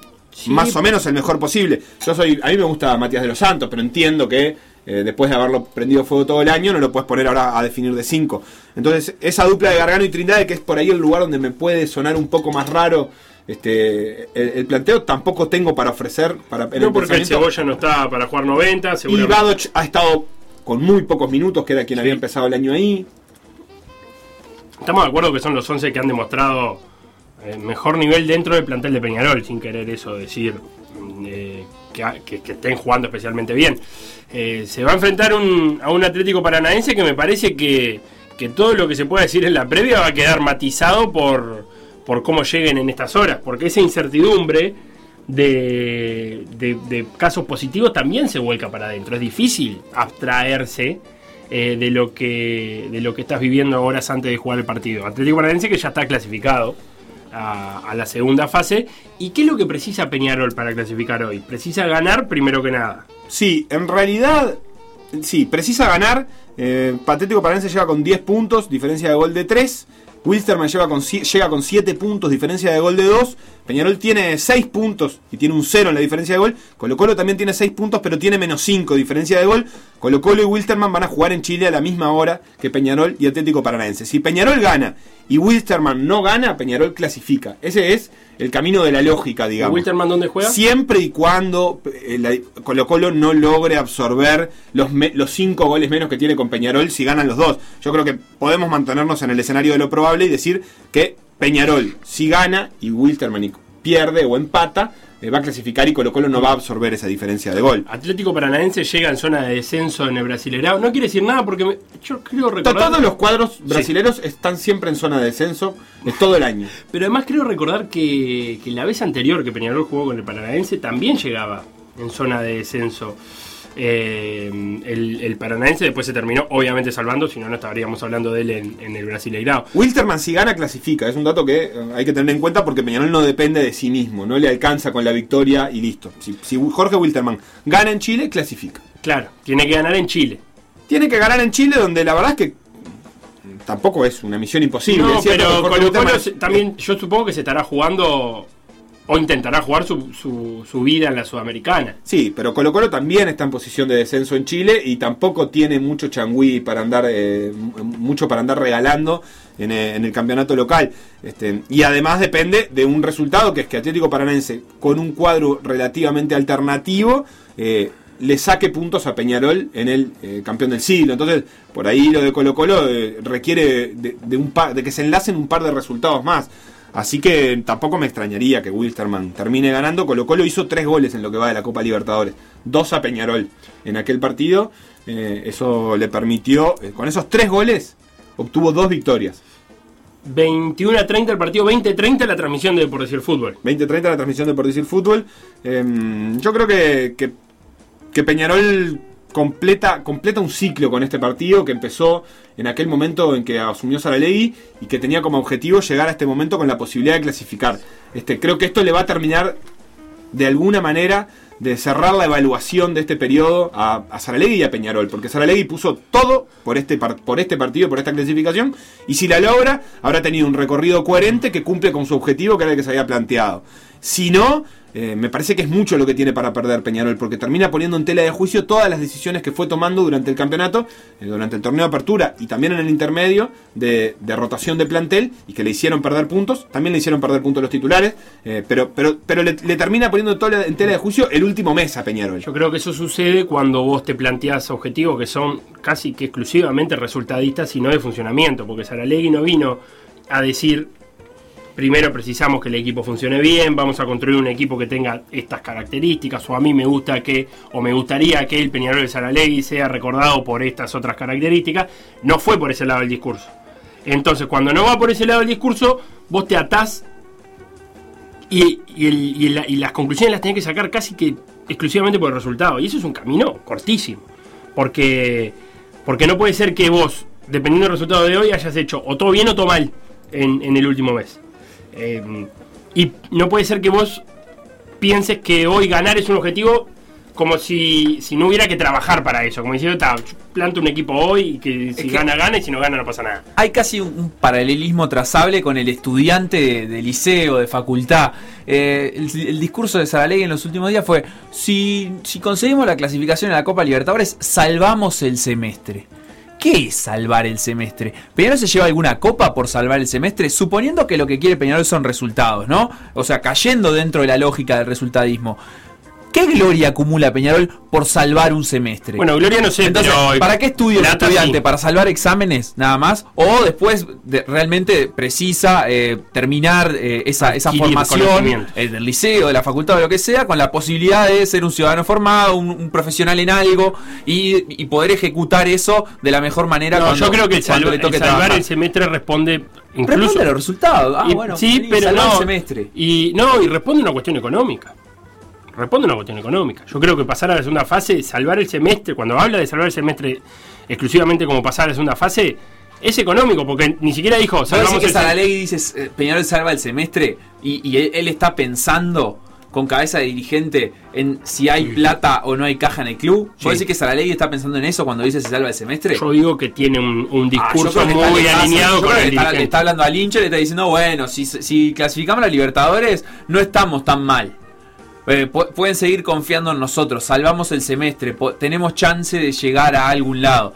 más o menos el mejor posible. Yo soy, a mí me gusta Matías de los Santos, pero entiendo que eh, después de haberlo prendido fuego todo el año no lo puedes poner ahora a definir de 5. Entonces, esa dupla de Gargano y Trindade, que es por ahí el lugar donde me puede sonar un poco más raro. Este, el, el planteo tampoco tengo para ofrecer para en No el porque el. Cebolla no está para jugar 90, Y. Badoch ha estado con muy pocos minutos, que era quien había empezado el año ahí. Estamos de acuerdo que son los 11 que han demostrado eh, mejor nivel dentro del plantel de Peñarol, sin querer eso decir mm, eh, que, estén jugando especialmente bien. Eh, se va a enfrentar a un Atlético Paranaense que me parece que, que todo lo que se pueda decir en la previa va a quedar matizado por, por cómo lleguen en estas horas, porque esa incertidumbre de, casos positivos también se vuelca para adentro. Es difícil abstraerse de, lo que, de lo que estás viviendo horas antes de jugar el partido. Atlético Paranaense que ya está clasificado a, la segunda fase. ¿Y qué es lo que precisa Peñarol para clasificar hoy? Precisa ganar primero que nada. Sí, en realidad, sí, precisa ganar. Eh, Patético Paranense lleva con 10 puntos, diferencia de gol de 3. Si- llega con 7 puntos, diferencia de gol de 2. Peñarol tiene 6 puntos y tiene un 0 en la diferencia de gol. Colo Colo también tiene 6 puntos, pero tiene menos 5 diferencia de gol. Colo Colo y Wilstermann van a jugar en Chile a la misma hora que Peñarol y Atlético Paranaense. Si Peñarol gana y Wilstermann no gana, Peñarol clasifica. Ese es el camino de la lógica, digamos. ¿Wilterman dónde juega? Siempre y cuando eh, Colo Colo no logre absorber los, me- los cinco goles menos que tiene con Peñarol si ganan los dos. Yo creo que podemos mantenernos en el escenario de lo probable y decir que Peñarol si gana y Wilterman pierde o empata, eh, va a clasificar y Colo Colo no va a absorber esa diferencia de gol. Atlético Paranaense llega en zona de descenso en el Brasileirao. No quiere decir nada porque me- yo creo recordar... Todos los cuadros brasileros están siempre en zona de descenso eh, todo el año. Pero además creo recordar que, que la vez anterior que Peñarol jugó con el Paranaense también llegaba en zona de descenso. Eh, el, el Paranaense después se terminó obviamente salvando, si no, no estaríamos hablando de él en, en el Brasileirao. Wilterman si gana clasifica, es un dato que eh, hay que tener en cuenta porque Peñarol no depende de sí mismo, no le alcanza con la victoria y listo. Si, si Jorge Wilterman gana en Chile, clasifica. Claro, tiene que ganar en Chile. Tiene que ganar en Chile donde la verdad es que tampoco es una misión imposible. No, pero Colo Colo también yo supongo que se estará jugando o intentará jugar su, su, su vida en la Sudamericana. Sí, pero Colo Colo también está en posición de descenso en Chile y tampoco tiene mucho changüí para andar, eh, mucho para andar regalando en, eh, en el campeonato local. Este, y además depende de un resultado que es que Atlético Paranense, con un cuadro relativamente alternativo, eh, le saque puntos a Peñarol en el eh, campeón del siglo. Entonces, por ahí lo de Colo Colo requiere de un par, de que se enlacen un par de resultados más. Así que tampoco me extrañaría que Wilstermann termine ganando. Colo Colo hizo tres goles en lo que va de la Copa Libertadores. Dos a Peñarol en aquel partido. Eh, eso le permitió, eh, con esos tres goles, obtuvo dos victorias. 21 a 30 el partido, 20 a 30 la transmisión de Por Decir Fútbol. 20-30 la transmisión de Por Decir Fútbol. Eh, yo creo que, que, que Peñarol completa, completa un ciclo con este partido que empezó en aquel momento en que asumió Saralegui y que tenía como objetivo llegar a este momento con la posibilidad de clasificar. Este, creo que esto le va a terminar de alguna manera de cerrar la evaluación de este periodo a, a Saralegui y a Peñarol, porque Saralegui puso todo por este, por este partido, por esta clasificación, y si la logra, habrá tenido un recorrido coherente que cumple con su objetivo, que era el que se había planteado. Si no, eh, me parece que es mucho lo que tiene para perder Peñarol, porque termina poniendo en tela de juicio todas las decisiones que fue tomando durante el campeonato, eh, durante el torneo de apertura y también en el intermedio de, rotación de plantel y que le hicieron perder puntos. También le hicieron perder puntos los titulares, eh, pero, pero, pero le, le termina poniendo toda en tela de juicio el último mes a Peñarol. Yo creo que eso sucede cuando vos te planteás objetivos que son casi que exclusivamente resultadistas y no de funcionamiento, porque Saralegui no vino a decir primero precisamos que el equipo funcione bien, vamos a construir un equipo que tenga estas características, o a mí me gusta que, o me gustaría que el Peñarol de Saralegui sea recordado por estas otras características. No fue por ese lado el discurso. Entonces, cuando no va por ese lado el discurso, vos te atás y, las conclusiones las tenés que sacar casi que exclusivamente por el resultado. Y eso es un camino cortísimo. Porque, porque no puede ser que vos, dependiendo del resultado de hoy, hayas hecho o todo bien o todo mal en el último mes. Eh, y no puede ser que vos pienses que hoy ganar es un objetivo como si, si no hubiera que trabajar para eso. Como diciendo, "Ta, planto un equipo hoy y que si que- gana, gana y si no gana, no pasa nada. Hay casi un, paralelismo trazable con el estudiante de, de liceo, de facultad. Eh, el, el discurso de Saralegui en los últimos días fue, si, si conseguimos la clasificación en la Copa Libertadores, salvamos el semestre. ¿Qué es salvar el semestre? ¿Peñarol se lleva alguna copa por salvar el semestre? Suponiendo que lo que quiere Peñarol son resultados, ¿no? O sea, cayendo dentro de la lógica del resultadismo. ¿Qué gloria acumula Peñarol por salvar un semestre? Bueno, Gloria no sé, Entonces, pero. ¿para qué estudia el plata estudiante? ¿Para salvar exámenes nada más? ¿O después de- realmente precisa eh, terminar eh, esa, esa formación eh, del liceo, de la facultad o lo que sea, con la posibilidad de ser un ciudadano formado, un, un profesional en algo y, y poder ejecutar eso de la mejor manera No, cuando, yo creo que el, cuando salva- le toque el salvar el semestre responde incluso. Responde a los resultados. Ah, y- bueno, sí, pero salvar no. el semestre. Y no, y responde a una cuestión económica. Responde a una cuestión económica. Yo creo que pasar a la segunda fase, salvar el semestre, cuando habla de salvar el semestre exclusivamente como pasar a la segunda fase, es económico, porque ni siquiera dijo ¿Sabes salvamos que Saralegui dice eh, Peñarol salva el semestre y, y él, él está pensando con cabeza de dirigente en si hay plata o no hay caja en el club? Sí. ¿Puedo decir que Saralegui está pensando en eso cuando dice se salva el semestre? Yo digo que tiene un, un Ah, discurso muy está- alineado con el está, le está hablando al hincha y le está diciendo, bueno, si, si clasificamos a la Libertadores, no estamos tan mal. Eh, pu- pueden seguir confiando en nosotros, salvamos el semestre, tenemos chance de llegar a algún lado.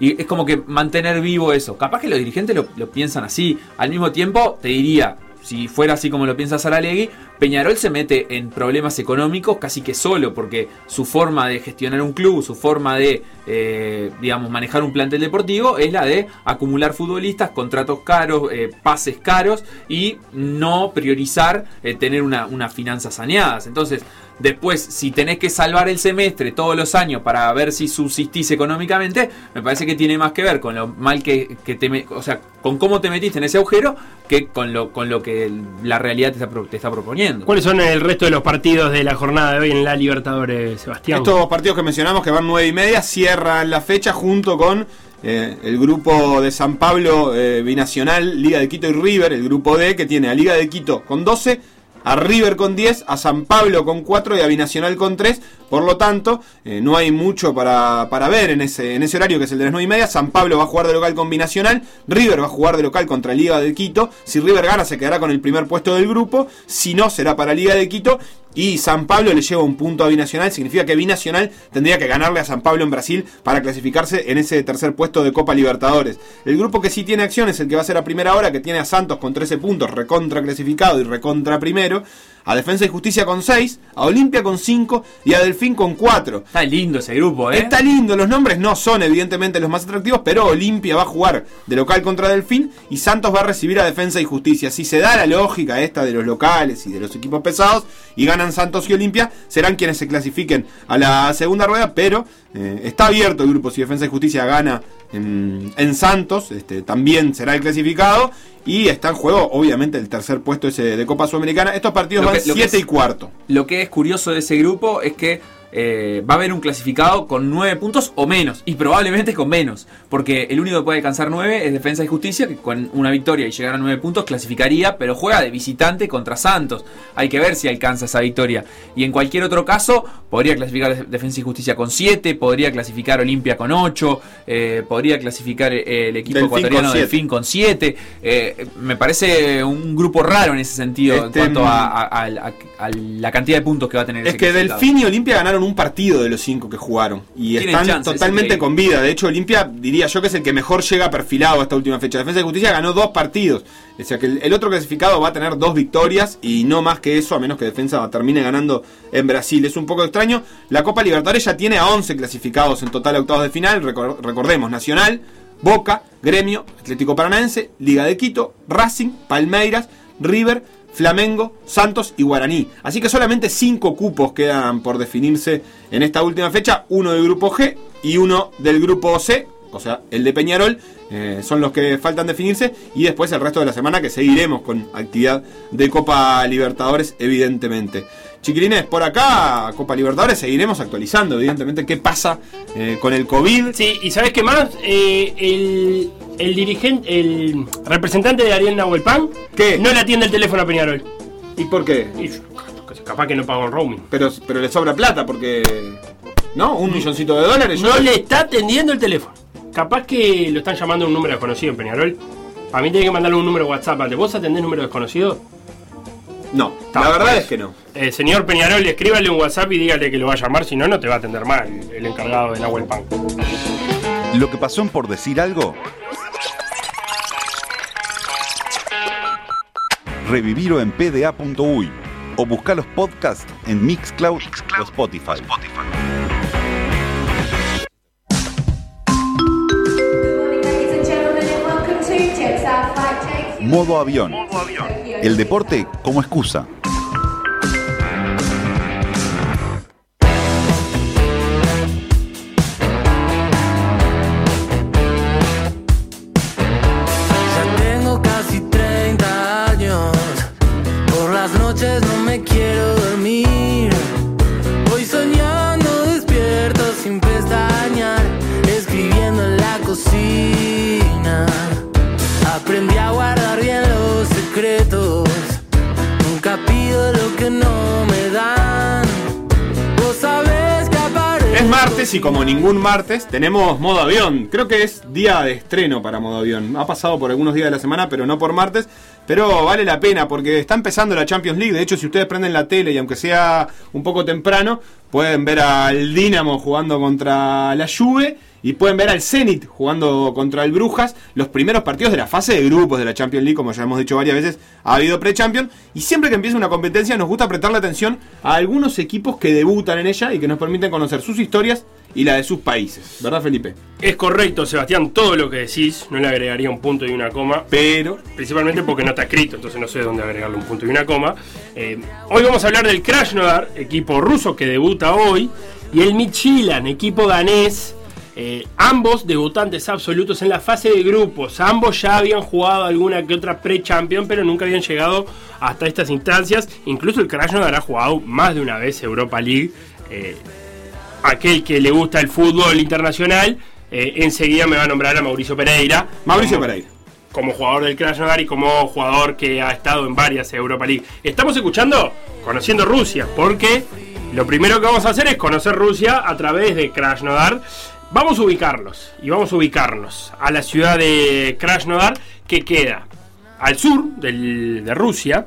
Y es como que mantener vivo eso. Capaz que los dirigentes lo piensan así. Al mismo tiempo, te diría, si fuera así como lo piensa Saralegui, Peñarol se mete en problemas económicos casi que solo, porque su forma de gestionar un club, su forma de, eh, digamos, manejar un plantel deportivo es la de acumular futbolistas, contratos caros, eh, pases caros y no priorizar eh, tener una, unas finanzas saneadas. Entonces, después, si tenés que salvar el semestre todos los años para ver si subsistís económicamente, me parece que tiene más que ver con lo mal que, que te, o sea, con cómo te metiste en ese agujero que con lo, con lo que la realidad te está, te está proponiendo. ¿Cuáles son el resto de los partidos de la jornada de hoy en la Libertadores, Sebastián? Estos partidos que mencionamos que van 9 y media cierran la fecha junto con eh, el grupo de San Pablo eh, Binacional, Liga de Quito y River, el grupo D que tiene a Liga de Quito con 12, a River con 10, a San Pablo con 4 y a Binacional con 3. Por lo tanto, eh, no hay mucho para, para ver en ese, en ese horario que es el de las 9 y media. San Pablo va a jugar de local con Binacional, River va a jugar de local contra Liga de Quito. Si River gana se quedará con el primer puesto del grupo, si no será para Liga de Quito. Y San Pablo le lleva un punto a Binacional, significa que Binacional tendría que ganarle a San Pablo en Brasil para clasificarse en ese tercer puesto de Copa Libertadores. El grupo que sí tiene acción es el que va a ser a primera hora, que tiene a Santos con 13 puntos, recontra clasificado y recontra primero, a Defensa y Justicia con 6, a Olimpia con 5 y a Delfín con 4. Está lindo ese grupo, ¿eh? Está lindo, los nombres no son evidentemente los más atractivos, pero Olimpia va a jugar de local contra Delfín y Santos va a recibir a Defensa y Justicia. Si se da la lógica esta de los locales y de los equipos pesados y ganan Santos y Olimpia, serán quienes se clasifiquen a la segunda rueda, pero eh, está abierto el grupo. Si Defensa y Justicia gana en, en Santos, este, también será el clasificado. Y está en juego, obviamente, el tercer puesto ese de Copa Sudamericana. Estos partidos que- van lo que 7 es- y cuarto. Lo que es curioso de ese grupo es que eh, va a haber un clasificado con 9 puntos o menos, y probablemente con menos, porque el único que puede alcanzar 9 es Defensa y Justicia, que con una victoria y llegar a 9 puntos clasificaría, pero juega de visitante contra Santos. Hay que ver si alcanza esa victoria. Y en cualquier otro caso, podría clasificar Def- Defensa y Justicia con 7, podría clasificar Olimpia con 8, eh, podría clasificar eh, el equipo Delfín ecuatoriano siete. Delfín con 7. Eh, me parece un grupo raro en ese sentido, Este, en cuanto a, mm, a- a- a- a la cantidad de puntos que va a tener Es ese que. Delfín y Olimpia ganaron un partido de los cinco que jugaron. Y están totalmente con vida. De hecho, Olimpia diría yo que es el que mejor llega perfilado a esta última fecha. Defensa y Justicia ganó dos partidos. O sea que el, el otro clasificado va a tener dos victorias y no más que eso, a menos que Defensa termine ganando en Brasil. Es un poco extraño. La Copa Libertadores ya tiene a 11 clasificados en total a octavos de final. Recor- recordemos, Nacional, Boca, Gremio, Atlético Paranaense, Liga de Quito, Racing, Palmeiras, River, Flamengo, Santos y Guaraní. Así que solamente cinco cupos quedan por definirse en esta última fecha, uno del grupo G y uno del grupo C, o sea, el de Peñarol, eh, son los que faltan definirse y después el resto de la semana que seguiremos con actividad de Copa Libertadores, evidentemente. Chiquilines, por acá, Copa Libertadores, seguiremos actualizando, evidentemente, qué pasa eh, con el COVID. Sí, y ¿sabes qué más? Eh, el, el dirigente, el representante de Ariel Nahuelpan, ¿Qué? no le atiende el teléfono a Peñarol. ¿Y por qué? Y capaz que no pagó el roaming. Pero, pero le sobra plata porque. ¿No? Un milloncito de dólares. No le está atendiendo el teléfono. Capaz que lo están llamando a un número desconocido en Peñarol. Para mí tiene que mandarle un número WhatsApp. ¿Vos atendés número desconocido? No, la verdad pues. es que no. Eh, señor Peñarol, escríbale un WhatsApp y dígale que lo va a llamar, si no, no te va a atender mal el encargado del agua pan. Lo que pasó en por decir algo. Revivirlo en pda.uy o buscar los podcasts en Mixcloud, o Spotify. Ladies and gentlemen, and welcome to Jetstar Flight Take Modo avión. El deporte como excusa. Y como ningún martes tenemos modo avión. Creo que es día de estreno para modo avión. Ha pasado por algunos días de la semana, pero no por martes. Pero vale la pena porque está empezando la Champions League. De hecho, si ustedes prenden la tele y aunque sea un poco temprano, pueden ver al Dinamo jugando contra la Juve y pueden ver al Zenit jugando contra el Brujas. Los primeros partidos de la fase de grupos de la Champions League, como ya hemos dicho varias veces, ha habido pre-Champions. Y siempre que empieza una competencia nos gusta prestarle atención a algunos equipos que debutan en ella y que nos permiten conocer sus historias y la de sus países. ¿Verdad, Felipe? Es correcto, Sebastián, todo lo que decís. No le agregaría un punto y una coma. Pero Principalmente porque no está escrito, entonces no sé dónde agregarle un punto y una coma. Eh, hoy vamos a hablar del Krasnodar, equipo ruso que debuta hoy, y el Midtjylland, equipo danés. eh, ambos debutantes absolutos en la fase de grupos. Ambos ya habían jugado alguna que otra pre-champion, pero nunca habían llegado hasta estas instancias. Incluso el Krasnodar ha jugado más de una vez Europa League. Eh, aquel que le gusta el fútbol internacional, eh, enseguida me va a nombrar a Mauricio Pereira. Mauricio como- Pereira. como jugador del Krasnodar y como jugador que ha estado en varias Europa League. Estamos escuchando Conociendo Rusia, porque lo primero que vamos a hacer es conocer Rusia a través de Krasnodar. Vamos a ubicarlos y vamos a ubicarnos a la ciudad de Krasnodar que queda al sur del- de Rusia,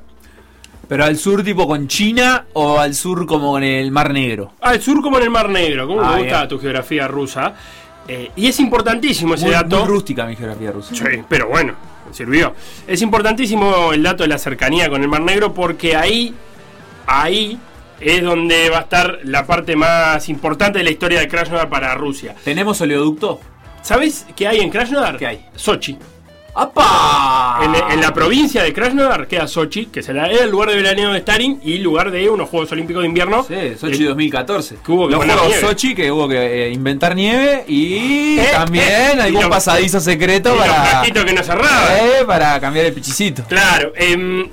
Pero al sur tipo con China o al sur como en el Mar Negro. al sur como en el Mar Negro, como Ah, me gusta bien. tu geografía rusa. Eh, y es importantísimo ese Muy, dato. muy rústica mi geografía rusa. Sí, pero bueno, sirvió. Es importantísimo el dato de la cercanía con el Mar Negro porque ahí, ahí es donde va a estar la parte más importante de la historia de Krasnodar para Rusia. ¿Tenemos oleoducto? ¿Sabes qué hay en Krasnodar? ¿Qué hay? Sochi. ¡Apa! En, en la provincia de Krasnodar queda Sochi, que será era el lugar de veraneo de Stalin y lugar de unos Juegos Olímpicos de Invierno. Sí, Sochi Eh, 2014. que hubo que Los poner Juegos nieve. Sochi que hubo que eh, inventar nieve y Eh, también eh, y algún pasadizo secreto y para, que no cerraban. eh, para cambiar el pichicito. Claro, em,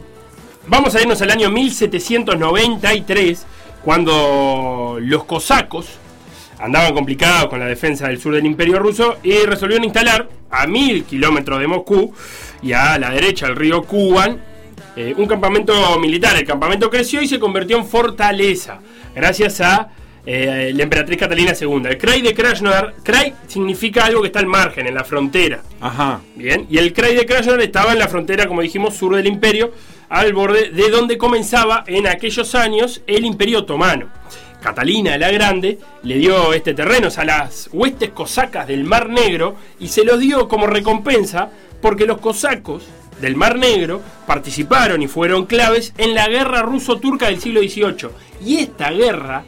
vamos a irnos al año 1793, cuando los cosacos andaban complicados con la defensa del sur del imperio ruso y resolvieron instalar a mil kilómetros de Moscú y a la derecha del río Kuban eh, un campamento militar. El campamento creció y se convirtió en fortaleza gracias a eh, la emperatriz Catalina II. El Krai de Krasnodar, Krai significa algo que está al margen, en la frontera. Ajá. Bien, y el Krai de Krasnodar estaba en la frontera, como dijimos, sur del imperio, al borde de donde comenzaba en aquellos años el imperio otomano. Catalina la Grande le dio este terreno a las huestes cosacas del Mar Negro y se los dio como recompensa porque los cosacos del Mar Negro participaron y fueron claves en la guerra ruso-turca del siglo XVIII. Y esta guerra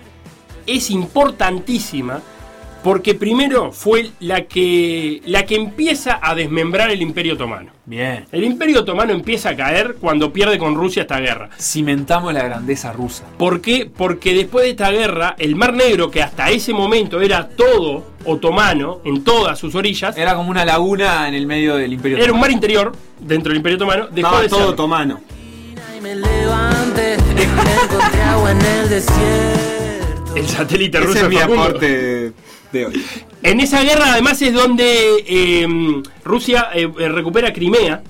es importantísima Porque primero fue la que, la que empieza a desmembrar el Imperio Otomano. Bien. El Imperio Otomano empieza a caer cuando pierde con Rusia esta guerra. Cimentamos la grandeza rusa. ¿Por qué? Porque después de esta guerra, el Mar Negro, que hasta ese momento era todo otomano, en todas sus orillas, Era como una laguna en el medio del imperio. era un Otomano. mar interior dentro del Imperio Otomano, dejó Estaba de todo ser. otomano. Y me levanté, encontré agua en el desierto. El satélite Ese ruso es mi Facundo. aporte de hoy. En esa guerra además es donde eh, Rusia eh, recupera Crimea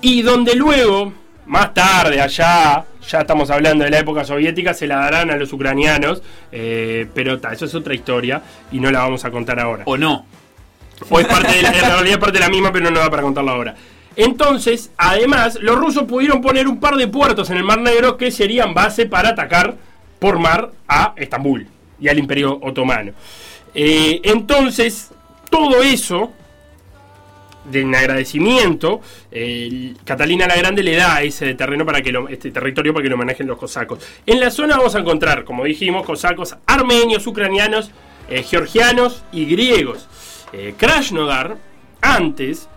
y donde luego, más tarde, allá, ya estamos hablando de la época soviética, se la darán a los ucranianos, eh, pero ta, eso es otra historia y no la vamos a contar ahora. O no. O es parte de la, en realidad es parte de la misma, pero no da para contarla ahora. Entonces, además, los rusos pudieron poner un par de puertos en el Mar Negro que serían base para atacar por mar a Estambul y al Imperio Otomano. Eh, entonces, todo eso, de en agradecimiento, eh, Catalina la Grande le da ese terreno para que lo, este territorio para que lo manejen los cosacos. En la zona vamos a encontrar, como dijimos, cosacos armenios, ucranianos, eh, georgianos y griegos. Eh, Krasnodar, antes,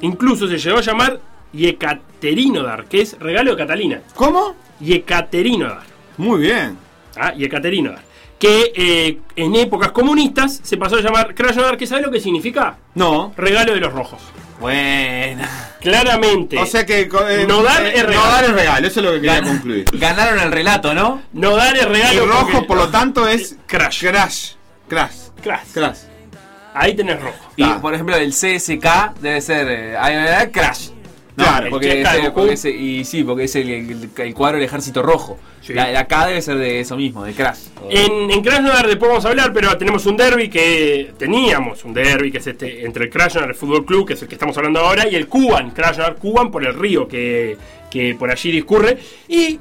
incluso se llegó a llamar Yekaterinodar, que es regalo de Catalina. ¿Cómo? Yekaterinodar. Muy bien. ¿ah? Yekaterinodar. Que eh, en épocas comunistas se pasó a llamar Krasnodar, que ¿sabe lo que significa? No. Regalo de los rojos. Buena. Claramente. O sea que. eh, Nodar es regalo. Nodar es regalo, eso es lo que quería Gan- concluir. Ganaron el relato, ¿no? no dar Y regalo. rojo, porque- por lo tanto, es. Crash. Crash. Crash. Crash. Crash. Ahí tenés rojo. Y Ah. por ejemplo, el CSK debe ser eh, Crash. Claro, el porque, es, porque y sí, porque es el, el- el cuadro del ejército rojo. Sí. La, la K debe ser de eso mismo, de Crash. En, en Krasnodar después vamos a hablar, pero tenemos un derby que teníamos un derby que es este entre el Krasnodar Fútbol Club, que es el que estamos hablando ahora, y el Kuban, Krasnodar Kuban por el río que, que por allí discurre. Y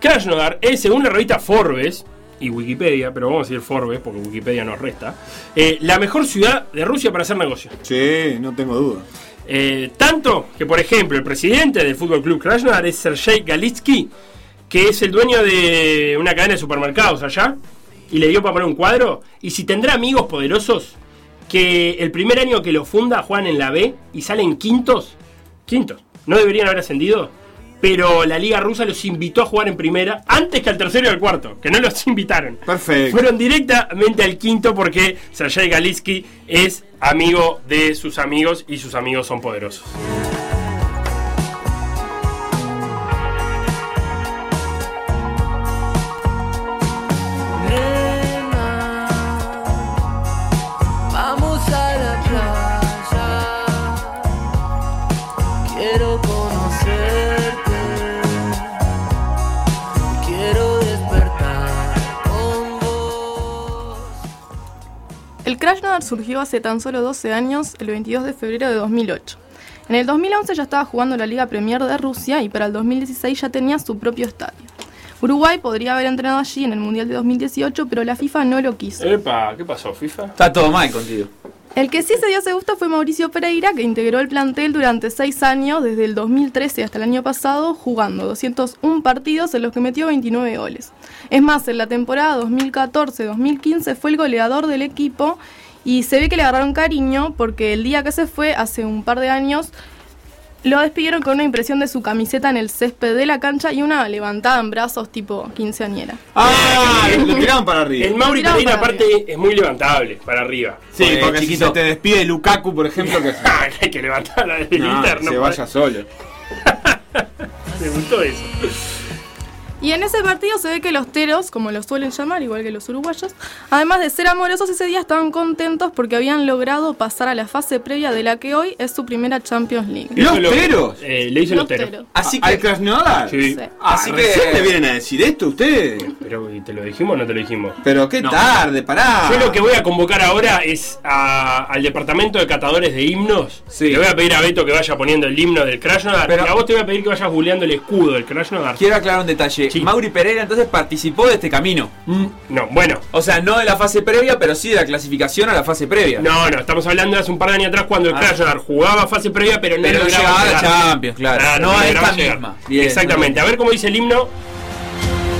Krasnodar es, según la revista Forbes y Wikipedia, pero vamos a decir Forbes porque Wikipedia nos resta, eh, la mejor ciudad de Rusia para hacer negocios. Sí, no tengo duda. Eh, tanto que, por ejemplo, el presidente del Fútbol Club Krasnodar es Sergei Galitsky, que es el dueño de una cadena de supermercados allá, y le dio para poner un cuadro. Y si tendrá amigos poderosos, que el primer año que lo funda juegan en la B y salen quintos, quintos, no deberían haber ascendido, pero la Liga Rusa los invitó a jugar en primera antes que al tercero y al cuarto, que no los invitaron. Perfecto. Fueron directamente al quinto porque Sergei Galitsky es amigo de sus amigos y sus amigos son poderosos. El Krasnodar surgió hace tan solo 12 años, el 22 de febrero de 2008. En el 2011 ya estaba jugando la Liga Premier de Rusia y para el 2016 ya tenía su propio estadio. Uruguay podría haber entrenado allí en el Mundial de 2018, pero la FIFA no lo quiso. Epa, ¿qué pasó, FIFA? Está todo mal contigo. El que sí se dio ese gusto fue Mauricio Pereira, que integró el plantel durante seis años, desde el 2013 hasta el año pasado, jugando 201 partidos en los que metió 29 goles. Es más, en la temporada 2014-2015 fue el goleador del equipo y se ve que le agarraron cariño porque el día que se fue, hace un par de años, lo despidieron con una impresión de su camiseta en el césped de la cancha y una levantada en brazos tipo quinceañera. Ah, lo tiraban para arriba. El Mauri para aparte, es muy levantable para arriba. Sí, Porque, porque chiquito. si se te despide Lukaku, por ejemplo, que Ah, hay que levantar la del no, interno. se vaya solo. Me gustó eso. Y en ese partido se ve que los teros, como los suelen llamar, igual que los uruguayos, además de ser amorosos ese día estaban contentos porque habían logrado pasar a la fase previa de la que hoy es su primera Champions League. ¿Los teros? Eh, le hice los Los teros. teros. Así ¿Al que. Krasnodar? Sí. Sí. Ah, Así recién que- me vienen a decir esto ustedes. Pero, ¿y ¿te lo dijimos o no te lo dijimos? Pero qué No. tarde, pará. Yo lo que voy a convocar ahora es a- al departamento de catadores de himnos. Sí. Le voy a pedir a Beto que vaya poniendo el himno del Krasnodar. Pero- y a vos te voy a pedir que vayas googleando el escudo del Krasnodar. Quiero aclarar un detalle. Mauri Pereira entonces participó de este camino. Mm, No, bueno. O sea, no de la fase previa, pero sí de la clasificación a la fase previa. No, no, estamos hablando de hace un par de años atrás cuando el Ah. Krasnodar jugaba fase previa, pero no Pero llegaba a la. Champions, claro. No a lograba esta misma. Bien, Exactamente. A ver cómo dice el himno.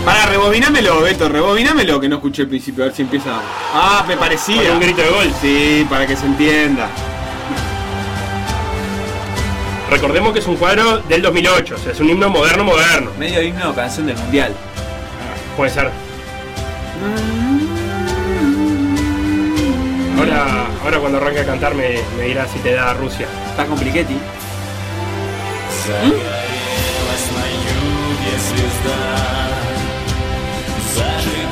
Para, rebobinámelo, Beto, rebobinámelo que no escuché el principio, a ver si empieza. Ah, me parecía. Con un grito de gol. Sí, para que se entienda. Recordemos que es un cuadro del 2008, o sea, es un himno moderno, moderno. Medio himno o canción del mundial. Puede ser. Ahora, ahora cuando arranque a cantar me, me dirá si te da Rusia. Está compliquetti.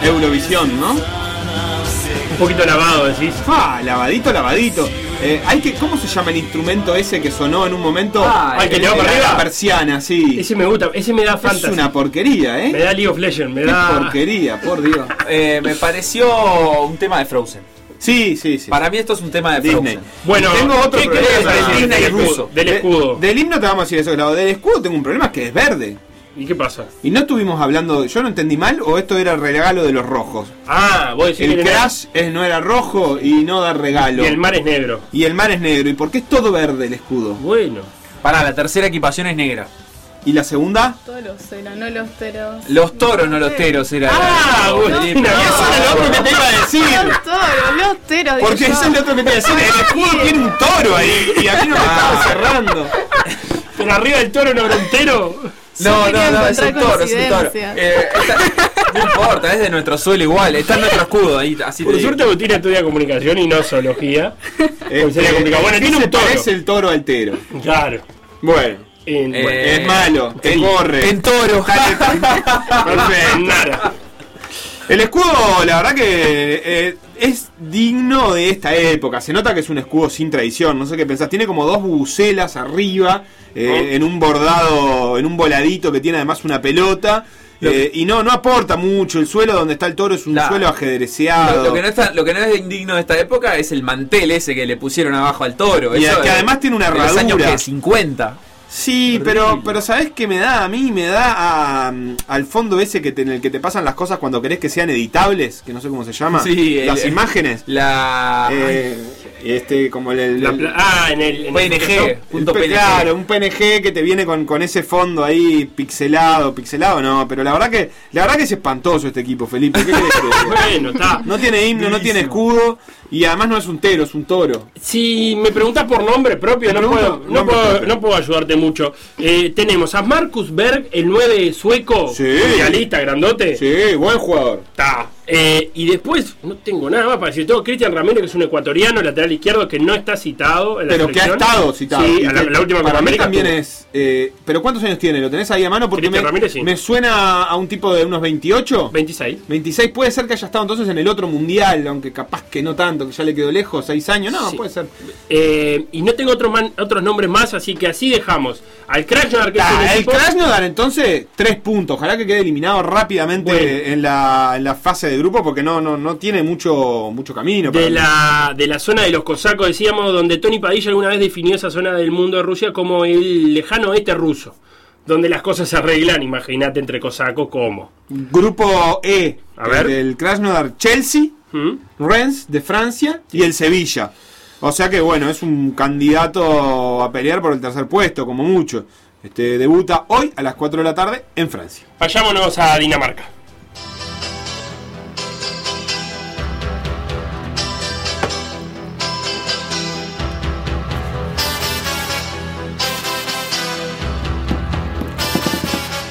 Eurovisión, ¿no? Un poquito lavado, decís. Ah, lavadito, lavadito. Eh, hay que, ¿Cómo se llama el instrumento ese que sonó en un momento? Ah, el que le va para la arriba. persiana, sí. Ese me gusta, ese me da Es fantasy. una porquería, Me ¿eh? da League of Legends, me Qué da. porquería, por Dios. Eh, me pareció un tema de Frozen. Sí, sí, sí. Para mí esto es un tema de Disney. Frozen. Bueno, tengo otro ¿qué problema. crees del, Disney del escudo? ruso. Del De- escudo. del himno te vamos a decir eso, claro. Del escudo tengo un problema que es verde. ¿Y qué pasa? Y no estuvimos hablando, yo no entendí mal o esto era el regalo de los rojos. Ah, decís El que el- crash es, no era rojo y no da regalo. y el mar es negro. Y el mar es negro. ¿Y por qué es todo verde el escudo? Bueno. Para, la tercera equipación es negra. ¿Y la segunda? Todos los eran, no los teros. Los toros, no los teros, era. Ah, era- bueno. Eso era lo otro que te iba a decir. Los toros, los teros. Porque eso es lo otro que te iba a decir. El escudo tiene un toro ahí y a mí no me estaba cerrando. Pero arriba del toro no habrá un tero. No, no, no, es toro, es el toro. coincidencia. Eh, está- no importa, es de nuestro suelo igual. Está en nuestro escudo ahí, así Por suerte Agustín estudia comunicación y no zoología. Sería complicado. Bueno, ¿qué tiene un toro. parece el toro altero? Claro. Bueno, En, Eh, bueno, es malo, te en- corre. En toro. Perfecto. nada. El escudo, la verdad que eh, es digno de esta época. Se nota que es un escudo sin tradición. No sé qué pensás. Tiene como dos bucelas arriba, eh, en un bordado, en un voladito que tiene además una pelota. eh, y no, no aporta mucho. El suelo donde está el toro es un La- suelo ajedreceado. Lo, lo que no está, lo que no es indigno de esta época es el mantel ese que le pusieron abajo al toro. Y Eso que además tiene una de los años herradura. que 50. Sí, pero, pero ¿sabés qué me da a mí? Me da a, al fondo ese que te- en el que te pasan las cosas cuando querés que sean editables, que no sé cómo se llama. Sí, el- las imágenes. La. Eh, este, como el. ah, en el. en PNG. punto. Claro, un PNG que te viene con, con ese fondo ahí pixelado, pixelado no, pero la verdad que la verdad que es espantoso este equipo, Felipe. No tiene himno, no tiene escudo y además no es un tero, es un toro. Si me preguntas por nombre propio, no puedo, no, nombre puedo, propio. no puedo ayudarte mucho. Eh, tenemos a Marcus Berg, el 9 sueco, Sí. mundialista, grandote. Sí, buen jugador. Está. Eh, y después, no tengo nada más para decir. Tengo Cristian Ramírez, que es un ecuatoriano, lateral izquierdo, que no está citado en la Pero que ha estado citado. Sí, a la, la última para mí también es. eh, pero ¿cuántos años tiene? ¿Lo tenés ahí a mano? Porque me, Cristian Ramírez, sí. me suena a un tipo de unos 28. 26. 26 puede ser que haya estado entonces en el otro mundial, aunque capaz que no tanto, que ya le quedó lejos, 6 años, no, Sí. puede ser. Eh, y no tengo otros, man- otros nombres más, así que así dejamos. Al Krasnodar, que es un Ah, el Krasnodar entonces 3 puntos, ojalá que quede eliminado rápidamente Bueno. en, la, en la fase de grupo porque no, no, no tiene mucho, mucho camino. para de mí. la, de la zona de los cosacos, decíamos, donde Tony Padilla alguna vez definió esa zona del mundo de Rusia como el lejano oeste ruso. Donde las cosas se arreglan, imagínate, entre cosacos, ¿cómo? Grupo E, A ver. del Krasnodar Chelsea, ¿Mm? Rennes de Francia y el Sevilla. O sea que bueno, es un candidato a pelear por el tercer puesto, como mucho. Este, debuta hoy a las 4 de la tarde en Francia. Vayámonos a Dinamarca.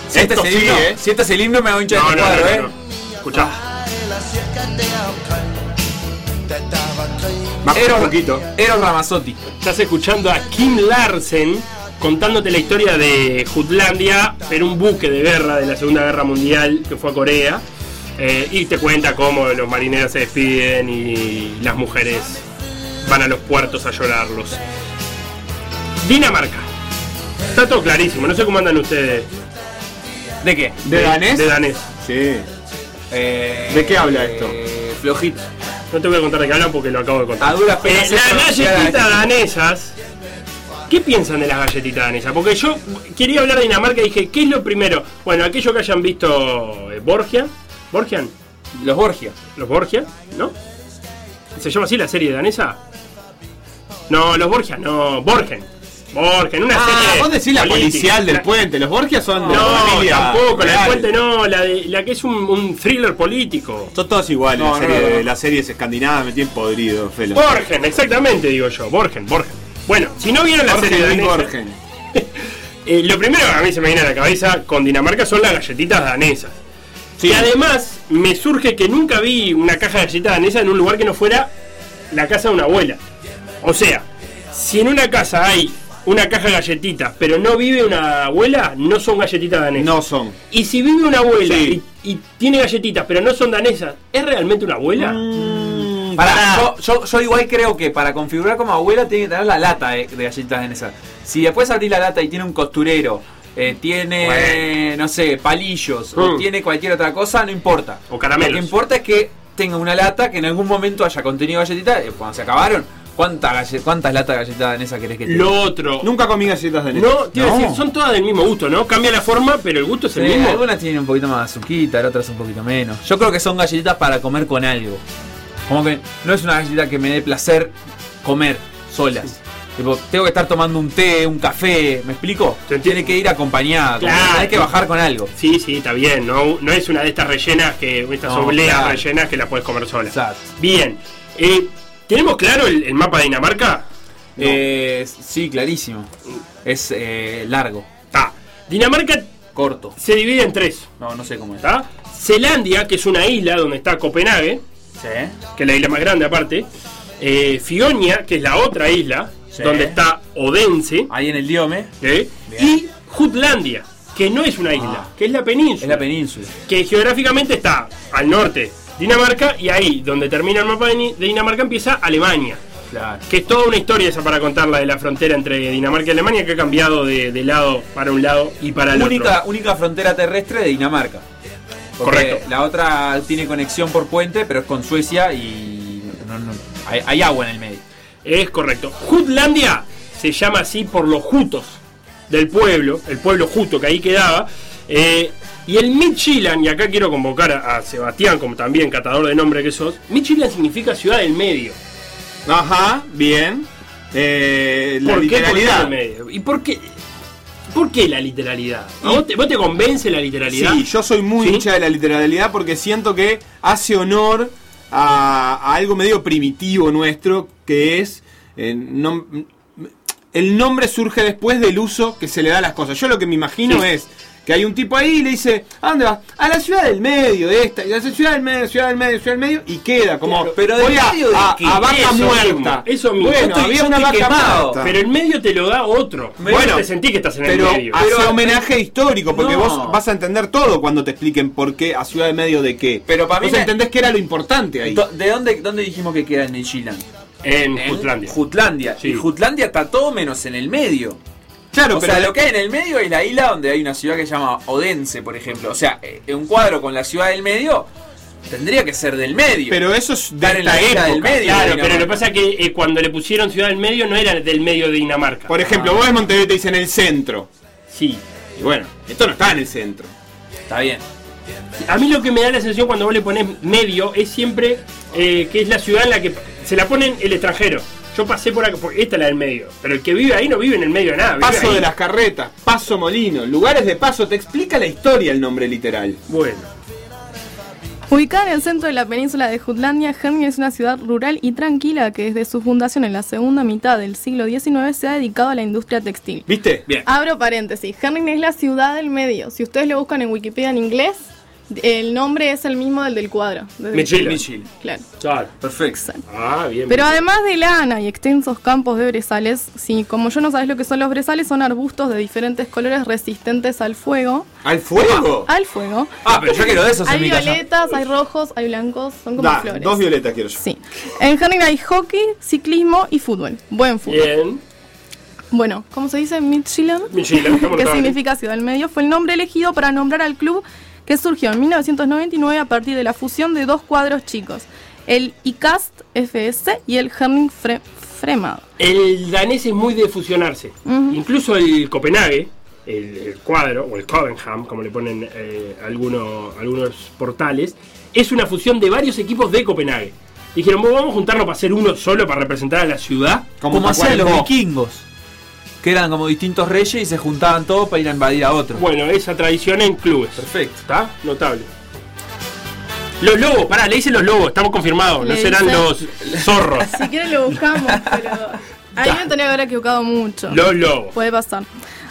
Si este, es el himno, eh. si este es el himno, me voy a hinchar No, este no, cuadro, no, eh. no. Escuchá. Más Eros, un poquito. Eros Ramazzotti. Estás escuchando a Kim Larsen contándote la historia de Jutlandia en un buque de guerra de la Segunda Guerra Mundial que fue a Corea. Eh, y te cuenta cómo los marineros se despiden y las mujeres van a los puertos a llorarlos. Dinamarca. Está todo clarísimo, no sé cómo andan ustedes. ¿De qué? ¿De danés? De danés. Sí. Eh, ¿De qué habla esto? eh, flojito. No te voy a contar de qué hablan porque lo acabo de contar. A duras penas Eh, sé las galletitas danesas. ¿Qué piensan de las galletitas danesas? Porque yo quería hablar de Dinamarca y dije, ¿qué es lo primero? Bueno, aquellos que hayan visto eh, Borgia. ¿Borgian? Los Borgia. ¿Los Borgia? ¿No? ¿Se llama así la serie danesa? No, los Borgia, no, Borgen. Borgen, una Ah, serie. vos decís la política. policial del La- puente. Los Borgias son de No, familia tampoco, la del puente no, la, de, la que es un, un thriller político. Son todos iguales. No, la no, serie- no, no. Las series escandinavas me tienen podrido, Felo. Borgen, exactamente digo yo, Borgen, Borgen. Bueno, si no vieron la Borgen, serie danesa, Borgen. eh, lo primero que a mí se me viene a la cabeza con Dinamarca son las galletitas danesas. Sí. Y además me surge que nunca vi una caja de galletas danesas en un lugar que no fuera la casa de una abuela. O sea, si en una casa hay una caja de galletitas, pero no vive una abuela, no son galletitas danesas. No son. Y si vive una abuela Sí. y, y tiene galletitas, pero no son danesas, ¿es realmente una abuela? Mm, Pará, pará. yo, yo, yo igual creo que para configurar como abuela tiene que tener la lata de, de galletitas en esa. Si después abrís la lata y tiene un costurero, eh, tiene, Bueno. no sé, palillos, o Mm. tiene cualquier otra cosa, no importa. O caramelos. Lo que importa es que tenga una lata que en algún momento haya contenido galletitas. eh, cuando se acabaron, ¿cuántas, galle- cuántas latas de galletitas en esa querés que tenga? Lo otro. Nunca comí galletas de No, te iba a No. decir, son todas del mismo gusto, ¿no? Cambia la forma, pero el gusto es el Sí, mismo. algunas tienen un poquito más de azuquita, otras un poquito menos. Yo creo que son galletitas para comer con algo. Como que no es una galletita que me dé placer comer solas. Tipo, tengo que estar tomando un té, un café, ¿me explico? Te entiendo. Tiene que ir acompañada. como Claro. que Hay que bajar con algo. Sí, sí, está bien. No, no es una de estas rellenas que. Estas No, obleas claro. rellenas que las puedes comer sola. Exacto. Bien. Eh, ¿Tenemos claro el, el mapa de Dinamarca? Eh, sí, clarísimo. Es eh, largo, Ah, Dinamarca corto. se divide en tres. No, no sé cómo es. ¿Está? Zelandia, que es una isla donde está Copenhague, Sí. que es la isla más grande aparte. Eh, Fionia, que es la otra isla, Sí. donde está Odense. Ahí en el diome. Bien. Y Jutlandia, que no es una isla, Ah. que es la península. es la península. que geográficamente está al norte Dinamarca y ahí donde termina el mapa de Dinamarca empieza Alemania. Claro. Que es toda una historia esa para contarla de la frontera entre Dinamarca y Alemania que ha cambiado de, de lado para un lado y para el Única, otro. única frontera terrestre de Dinamarca. Correcto. La otra tiene conexión por puente, pero es con Suecia y no- no- hay, hay agua en el medio. Es correcto. Jutlandia se llama así por los jutos del pueblo, el pueblo juto que ahí quedaba. eh, y el Midtjylland, y acá quiero convocar a, a Sebastián como también catador de nombre que sos, Midtjylland significa ciudad del medio. Ajá, bien. Eh, la ¿Por literalidad. qué medio? ¿Y por qué? ¿Por qué la literalidad? ¿A vos, te, vos te convence la literalidad? Sí, yo soy muy ¿Sí? hincha de la literalidad porque siento que hace honor a, a algo medio primitivo nuestro que es eh, nom- el nombre surge después del uso que se le da a las cosas. Yo lo que me imagino Sí. es que hay un tipo ahí y le dice, ¿a dónde vas? A la ciudad del medio, esta, y la ciudad del medio, ciudad del medio, ciudad del medio, y queda como, Claro, pero voy a, medio de a- a vaca Eso muerta. mismo, eso mismo. Bueno, Yo estoy- había yo una estoy vaca quemado, muerta. Pero el medio te lo da otro. Bueno, Bueno, te sentí que estás en pero el medio. hace Pero- homenaje histórico, porque No. vos vas a entender todo cuando te expliquen por qué a Ciudad del Medio de qué. Pero para mí vos me- entendés que era lo importante ahí. ¿De dónde, dónde dijimos que queda en Zealand? en En Jutlandia. Jutlandia. Sí. Y Jutlandia está todo menos en el medio. Claro, o pero sea, lo que hay en el medio es la isla donde hay una ciudad que se llama Odense, por ejemplo. O sea, eh, un cuadro con la ciudad del medio tendría que ser del medio. pero eso es de en la esta isla época. del medio. Claro, pero lo que pasa es que eh, cuando le pusieron Ciudad del Medio no era del medio de Dinamarca. Por ejemplo, vos ves Montevideo te dicen el centro. Sí. Y bueno, esto no está en el centro. Está bien. A mí lo que me da la sensación cuando vos le pones medio es siempre eh, que es la ciudad en la que se la ponen el extranjero. Yo pasé por acá, porque esta es la del medio. Pero el que vive ahí no vive en el medio de nada. Paso ahí. de las carretas, paso molino, lugares de paso, te explica la historia el nombre literal. Bueno. Ubicada en el centro de la península de Jutlandia, Herning es una ciudad rural y tranquila que desde su fundación en la segunda mitad del siglo XIX se ha dedicado a la industria textil. ¿Viste? Bien. Abro paréntesis, Herning es la ciudad del medio. Si ustedes lo buscan en Wikipedia en inglés, el nombre es el mismo del del cuadro. Midtjylland. Midtjylland. Claro. Claro. Perfecto. Ah, bien. Pero bien. además de lana y extensos campos de brezales, si como yo no sabes lo que son los brezales, son arbustos de diferentes colores resistentes al fuego. ¿Al fuego? Al fuego. Ah, pero yo quiero de esos Hay en mi casa. violetas, hay rojos, hay blancos, son como Da, flores. dos violetas quiero yo. Sí. En Herning hay hockey, ciclismo y fútbol. Buen fútbol. Bien. Bueno, ¿cómo se dice? Midtjylland. Que significa ciudad del medio. Fue el nombre elegido para nombrar al club que surgió en 1999 a partir de la fusión de dos cuadros chicos. El ICAST FS y el Herning Fre Fremad. El danés es muy de fusionarse. Incluso el Copenhague, el, el cuadro, o el Covenham, como le ponen eh, algunos, algunos portales, es una fusión de varios equipos de Copenhague. Dijeron, "Bueno, vamos a juntarnos para hacer uno solo para representar a la ciudad. Como hacían los vikingos. Que eran como distintos reyes y se juntaban todos para ir a invadir a otro. Bueno, esa tradición en clubes. Perfecto. ¿Está? Notable. Los lobos, pará, le dicen los lobos, estamos confirmados, no serán los zorros. Si quieren lo buscamos, pero. A mí me tenía que haber equivocado mucho. Los lobos. Puede pasar.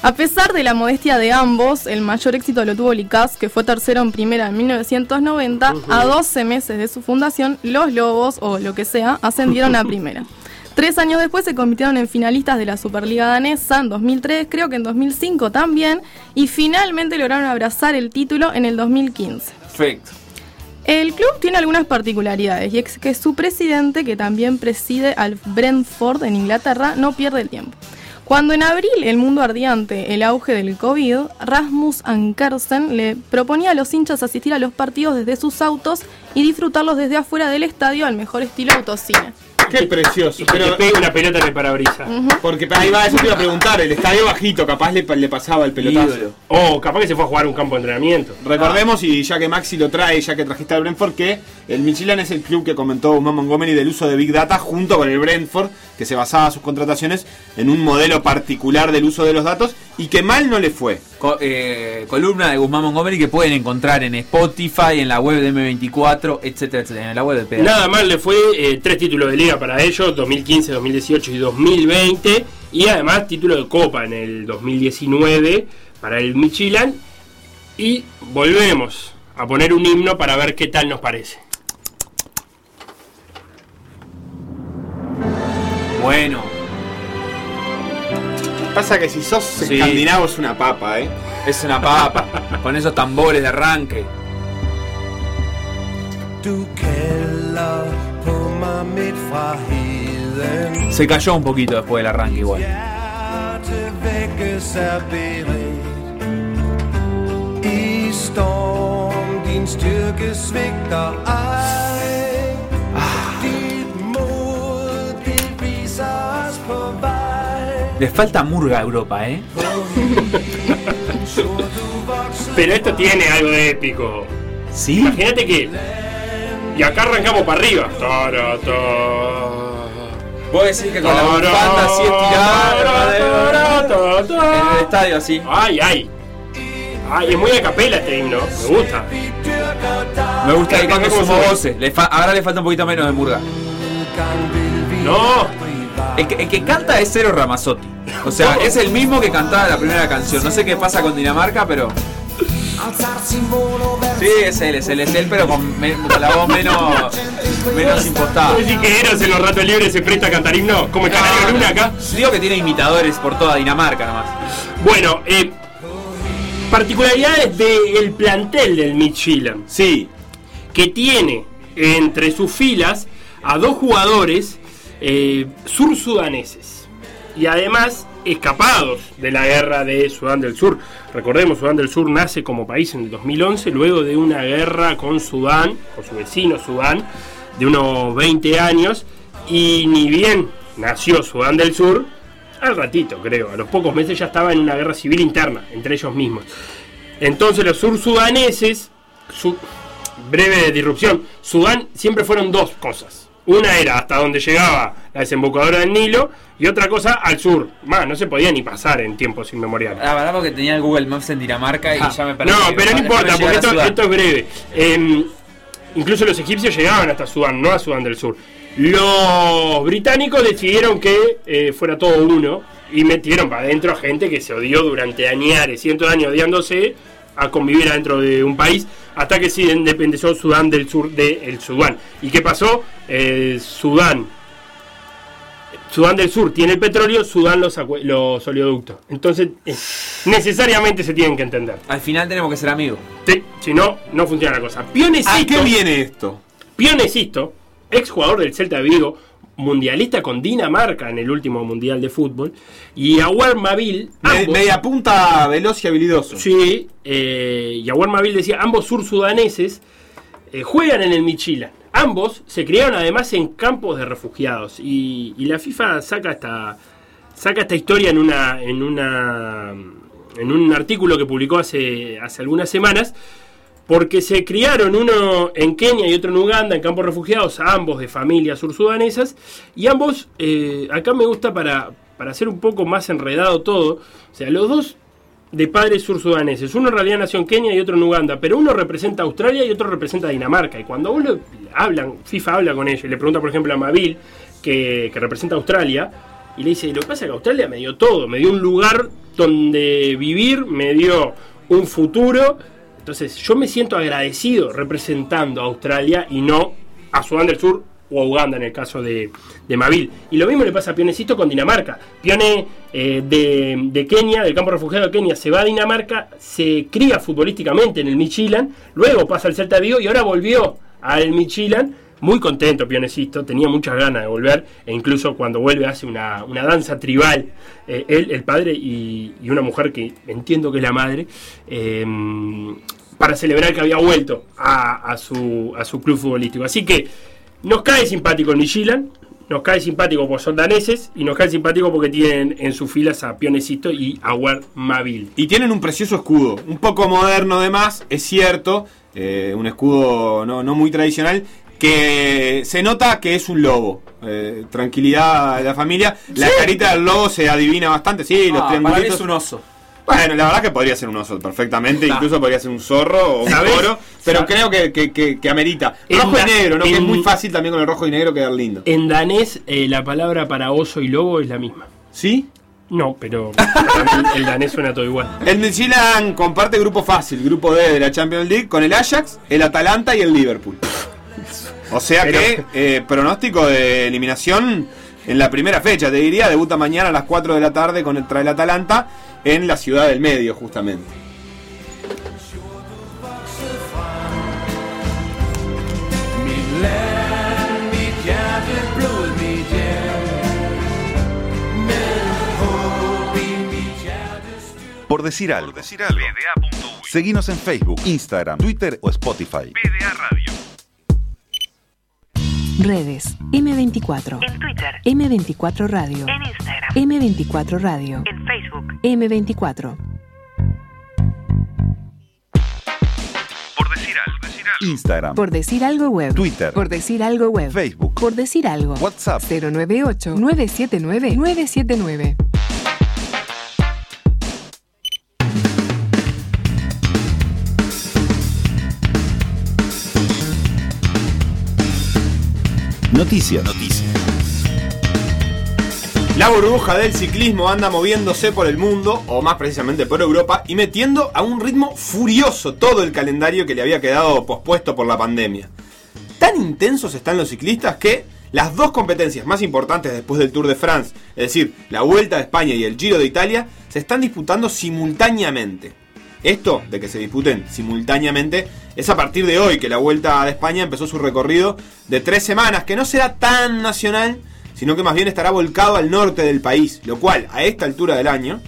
A pesar de la modestia de ambos, el mayor éxito lo tuvo Licaz, que fue tercero en primera en 1990. A 12 meses de su fundación, los Lobos, o lo que sea, ascendieron a primera. Tres años después se convirtieron en finalistas de la Superliga Danesa en 2003, creo que en 2005 también, y finalmente lograron abrazar el título en el 2015. Perfecto. El club tiene algunas particularidades y es que su presidente, que también preside al Brentford en Inglaterra, no pierde el tiempo. Cuando en abril el mundo ardía ante el auge del COVID, Rasmus Ankersen le proponía a los hinchas asistir a los partidos desde sus autos y disfrutarlos desde afuera del estadio al mejor estilo autocine. Qué precioso. Y que te Pero, pegue una pelota en el parabrisas. porque ahí va, eso te iba a preguntar. El estadio bajito, capaz le, le pasaba el pelotazo. O capaz que se fue a jugar un campo de entrenamiento. Recordemos, y ya que Maxi lo trae, ya que trajiste al Brentford, que el Michelin es el club que comentó Guzmán Montgomery del uso de Big Data junto con el Brentford, que se basaba sus contrataciones en un modelo particular del uso de los datos y que mal no le fue. Co- eh, columna de Guzmán Montgomery que pueden encontrar en Spotify, en la web de M24, etcétera, etcétera, en la web de PDA. Nada más le fue eh, tres títulos de liga para ellos, 2015, 2018 y 2020. Y además título de copa en el 2019 para el Michelin. Y volvemos a poner un himno para ver qué tal nos parece. Bueno, Pasa que si sos Sí. escandinavo es una papa, ¿eh? es una papa, con esos tambores de arranque. Se cayó un poquito después del arranque igual. Hjerte Les falta murga a Europa, ¿eh? Pero esto tiene algo de épico. ¿Sí? Imagínate que. Y acá arrancamos para arriba. Tara, ta. Vos decís que con la bufanda así estirada en el estadio así. Ay, ay. Ay, es muy a capela este himno. Me gusta. Me gusta ahí cuando ¿Cómo sumo sube? voces. Le ahora le falta un poquito menos de murga. No. El que, el que canta es Cero Ramazzotti. O sea, es el mismo que cantaba la primera canción. No sé qué pasa con Dinamarca, pero. Sí, es él, es él, es él, pero con, me- con la voz menos, menos impostada. ¿Vos decís que Eros en los ratos libres se presta a cantar himno? Como el Canario Luna acá. Digo que tiene imitadores por toda Dinamarca nomás. Bueno, eh, particularidades del plantel del Midtjylland. Sí. que tiene entre sus filas a dos jugadores eh, sur-sudaneses y además escapados de la guerra de Sudán del Sur. Recordemos, Sudán del Sur nace como país en el 2011, luego de una guerra con Sudán, con su vecino Sudán, de unos 20 años, y ni bien nació Sudán del Sur, al ratito creo, a los pocos meses ya estaba en una guerra civil interna entre ellos mismos. Entonces los sur-sudaneses, su- breve disrupción, Sudán siempre fueron dos cosas. Una era hasta donde llegaba la desembocadura del Nilo y otra cosa al sur. Más, no se podía ni pasar en tiempos inmemoriales. La verdad porque tenía el Google Maps en Dinamarca y Ah, ya me perdí. no, pero no importa, porque esto, es breve. Em, incluso los egipcios llegaban hasta Sudán, no a Sudán del Sur. Los británicos decidieron que eh, fuera todo uno y metieron para adentro a gente que se odió durante añares, cientos de años odiándose a convivir adentro de un país hasta que se independizó Sudán del Sur del Sudán. ¿Y qué pasó? Eh, Sudán Sudán del Sur tiene el petróleo, Sudán los, acue- los oleoductos. Entonces, eh, necesariamente se tienen que entender. Al final tenemos que ser amigos. Sí, si no, no funciona la cosa. Pionecito, ¿A qué viene esto? Pionecito, ex jugador del Celta de Vigo, mundialista con Dinamarca en el último mundial de fútbol, y Aguar Mabil, Me- media punta veloz y habilidoso. Sí, eh, y Aguar Mabil decía, ambos sur-sudaneses eh, juegan en el Michilan. Ambos se criaron además en campos de refugiados. Y, y la FIFA saca esta, saca esta historia en una. en una. en un artículo que publicó hace, hace algunas semanas. Porque se criaron uno en Kenia y otro en Uganda, en campos refugiados, ambos de familias sursudanesas. Y ambos, eh, acá me gusta para, para hacer un poco más enredado todo, o sea, los dos de padres sursudaneses, uno en realidad nació en Kenia y otro en Uganda, pero uno representa Australia y otro representa Dinamarca. Y cuando uno hablan, FIFA habla con ellos y le pregunta, por ejemplo, a Mabil, que, que representa Australia, y le dice, lo que pasa es que Australia me dio todo, me dio un lugar donde vivir, me dio un futuro. Entonces yo me siento agradecido representando a Australia y no a Sudán del Sur o a Uganda en el caso de, de Mabil. Y lo mismo le pasa a Pionecito con Dinamarca. Pione eh, de, de Kenia, del campo refugiado de Kenia, se va a Dinamarca, se cría futbolísticamente en el Michilan, luego pasa al Celta Vigo y ahora volvió al Michilan. Muy contento Pionecito, tenía muchas ganas de volver e incluso cuando vuelve hace una, una danza tribal, eh, él, el padre y, y una mujer que entiendo que es la madre, eh, para celebrar que había vuelto a, a su, a su club futbolístico. Así que nos cae simpático el Michilan, nos cae simpático porque son daneses y nos cae simpático porque tienen en sus filas a Pionecito y a Ward Mabil. Y tienen un precioso escudo, un poco moderno además, es cierto, eh, un escudo no, no muy tradicional, que se nota que es un lobo. Eh, tranquilidad de la familia. La carita del lobo se adivina bastante, sí, los Ah, para mí triangulitos. es un oso. Bueno, la verdad que podría ser un oso perfectamente, incluso podría ser un zorro o un toro, pero ¿Sabes? creo que, que- que- que amerita. Rojo y negro, ¿no? Que es muy fácil también con el rojo y negro quedar lindo. En danés eh, la palabra para oso y lobo es la misma. ¿Sí? No, pero el danés suena todo igual. El Midtjylland comparte grupo fácil, grupo D de la Champions League, con el Ajax, el Atalanta y el Liverpool. O sea Pero- que eh, pronóstico de eliminación en la primera fecha, te diría, debuta mañana a las 4 de la tarde contra el Atalanta en la ciudad del medio, justamente. Por decir algo. Seguinos en Facebook, Instagram, Twitter o Spotify. Redes. M24. En Twitter, M24 Radio. en Instagram, M24 Radio. en Facebook. M24. Instagram, Por decir algo web. Twitter, Por decir algo web. Facebook, Por decir algo. WhatsApp. 098-979-979. Noticias. Noticias. La burbuja del ciclismo anda moviéndose por el mundo, o más precisamente por Europa, y metiendo a un ritmo furioso todo el calendario que le había quedado pospuesto por la pandemia. Tan intensos están los ciclistas que las dos competencias más importantes después del Tour de France, es decir, la Vuelta de España y el Giro de Italia, se están disputando simultáneamente. Esto de que se disputen simultáneamente es a partir de hoy que la Vuelta de España empezó su recorrido de tres semanas, que no será tan nacional, sino que más bien estará volcado al norte del país, lo cual a esta altura del año,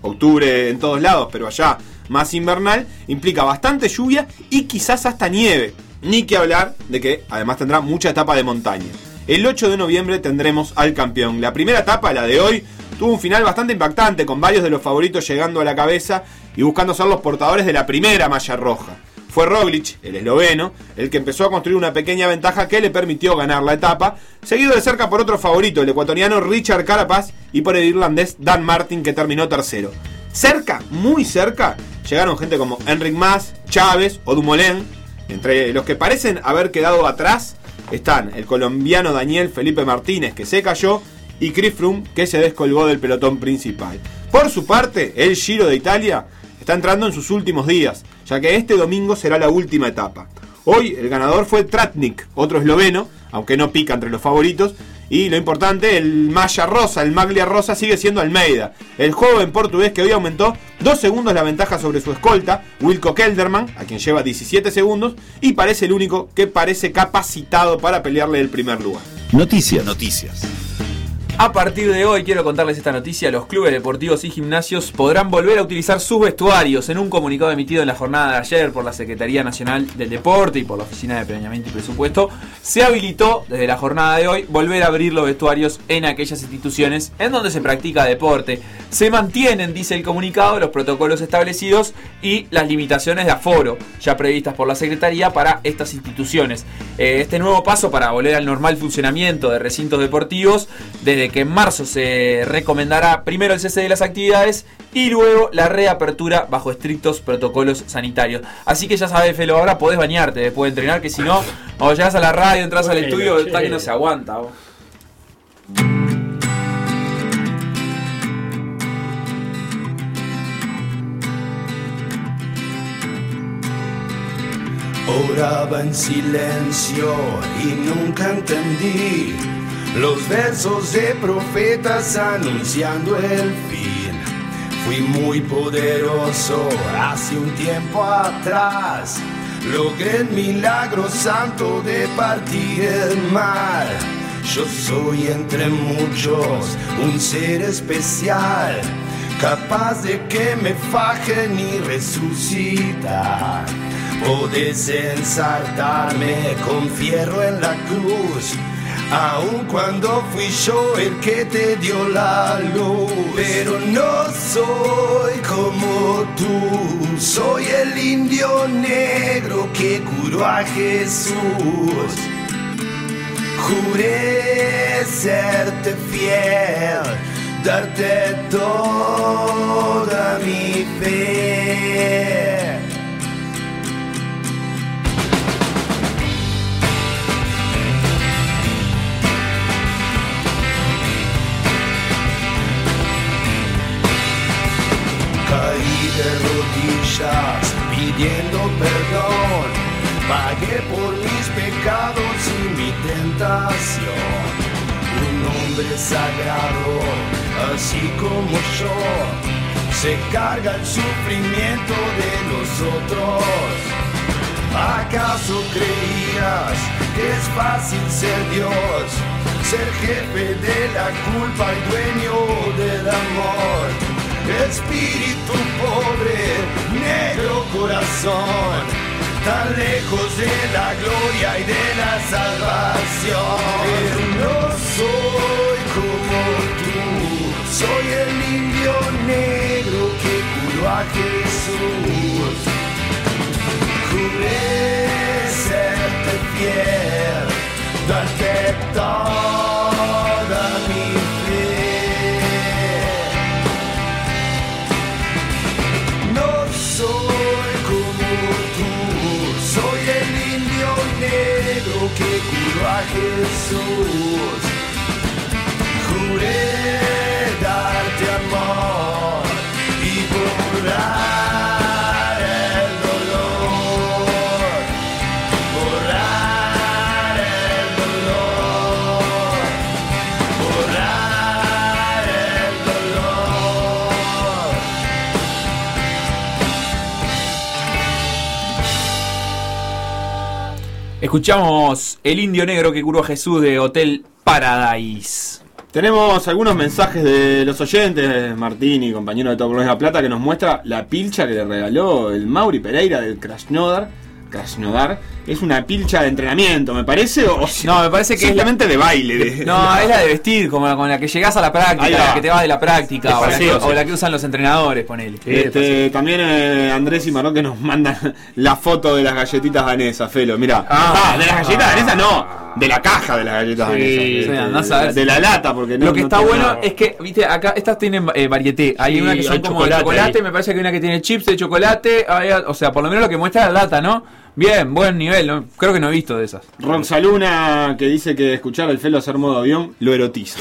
octubre en todos lados, pero allá más invernal, implica bastante lluvia y quizás hasta nieve. Ni que hablar de que además tendrá mucha etapa de montaña. El 8 de noviembre tendremos al campeón. La primera etapa, la de hoy, tuvo un final bastante impactante, con varios de los favoritos llegando a la cabeza y buscando ser los portadores de la primera malla roja. Fue Roglic, el esloveno, el que empezó a construir una pequeña ventaja que le permitió ganar la etapa, seguido de cerca por otro favorito, el ecuatoriano Richard Carapaz, y por el irlandés Dan Martin, que terminó tercero. Cerca, muy cerca, llegaron gente como Enric Mas, Chávez o Dumoulin. Entre los que parecen haber quedado atrás están el colombiano Daniel Felipe Martínez, que se cayó, y Chris Froome, que se descolgó del pelotón principal. Por su parte, el Giro de Italia está entrando en sus últimos días, ya que este domingo será la última etapa. Hoy el ganador fue Tratnik, otro esloveno, aunque no pica entre los favoritos. Y lo importante, el Maya Rosa, el Maglia Rosa sigue siendo Almeida, el joven portugués que hoy aumentó dos segundos la ventaja sobre su escolta, Wilco Kelderman, a quien lleva 17 segundos, y parece el único que parece capacitado para pelearle el primer lugar. Noticias. Noticias. A partir de hoy quiero contarles esta noticia, los clubes deportivos y gimnasios podrán volver a utilizar sus vestuarios. En un comunicado emitido en la jornada de ayer por la Secretaría Nacional del Deporte y por la Oficina de Planeamiento y Presupuesto, se habilitó desde la jornada de hoy volver a abrir los vestuarios en aquellas instituciones en donde se practica deporte. Se mantienen, dice el comunicado, los protocolos establecidos y las limitaciones de aforo ya previstas por la Secretaría para estas instituciones. Eh, este nuevo paso para volver al normal funcionamiento de recintos deportivos desde de que en marzo se recomendará primero el cese de las actividades y luego la reapertura bajo estrictos protocolos sanitarios. Así que ya sabes, Felo, ahora podés bañarte después de entrenar, que si no, o llegas a la radio, entras al estudio, che. está que no se aguanta. vos. Oraba en silencio y nunca entendí los versos de profetas anunciando el fin. Fui muy poderoso hace un tiempo atrás. Logré el milagro santo de partir el mar. Yo soy entre muchos un ser especial, capaz de que me fajen y resucitar. Podés ensartarme con fierro en la cruz, aun cuando fui yo el que te dio la luz. Pero no soy como tú, soy el indio negro que curó a Jesús. Juré serte fiel, darte toda mi fe. Caí de rodillas pidiendo perdón. Pagué por mis pecados y mi tentación. Un hombre sagrado, así como yo, se carga el sufrimiento de nosotros. ¿Acaso creías que es fácil ser Dios? Ser jefe de la culpa y dueño del amor. Espíritu pobre, negro corazón, tan lejos de la gloria y de la salvación. No soy como tú, soy el indio negro que curó a Jesús. Juré serte fiel, darte toda Jesús. Escuchamos El Indio Negro que curó a Jesús de Hotel Paradise. Tenemos algunos mensajes de los oyentes, Martín y compañero de Top de la Plata, que nos muestra la pilcha que le regaló el Mauri Pereira del Krasnodar. Krasnodar es una pilcha de entrenamiento, me parece, o No, me parece que es la- de baile. de- No, es la de vestir, como la con la que llegás a la práctica, la que te vas de la práctica, o la, que, paseo, sí. o la que usan los entrenadores, ponele. Este, también eh, Andrés y Marón que nos mandan la foto de las galletitas danesas, Felo, mira. Ah, de las galletas danesas no, de la caja de las galletas Sí, danesas. sí, de, la lata, porque no Lo que no está bueno nada. es que, viste, acá estas tienen eh, varieté. Hay Sí, una que son como de chocolate ahí. me parece que hay una que tiene chips de chocolate, o sea, por lo menos lo que muestra la lata, ¿no? Bien, buen nivel, ¿no? creo que no he visto de esas. Roxaluna que dice que escuchar al Felo hacer modo avión lo erotiza.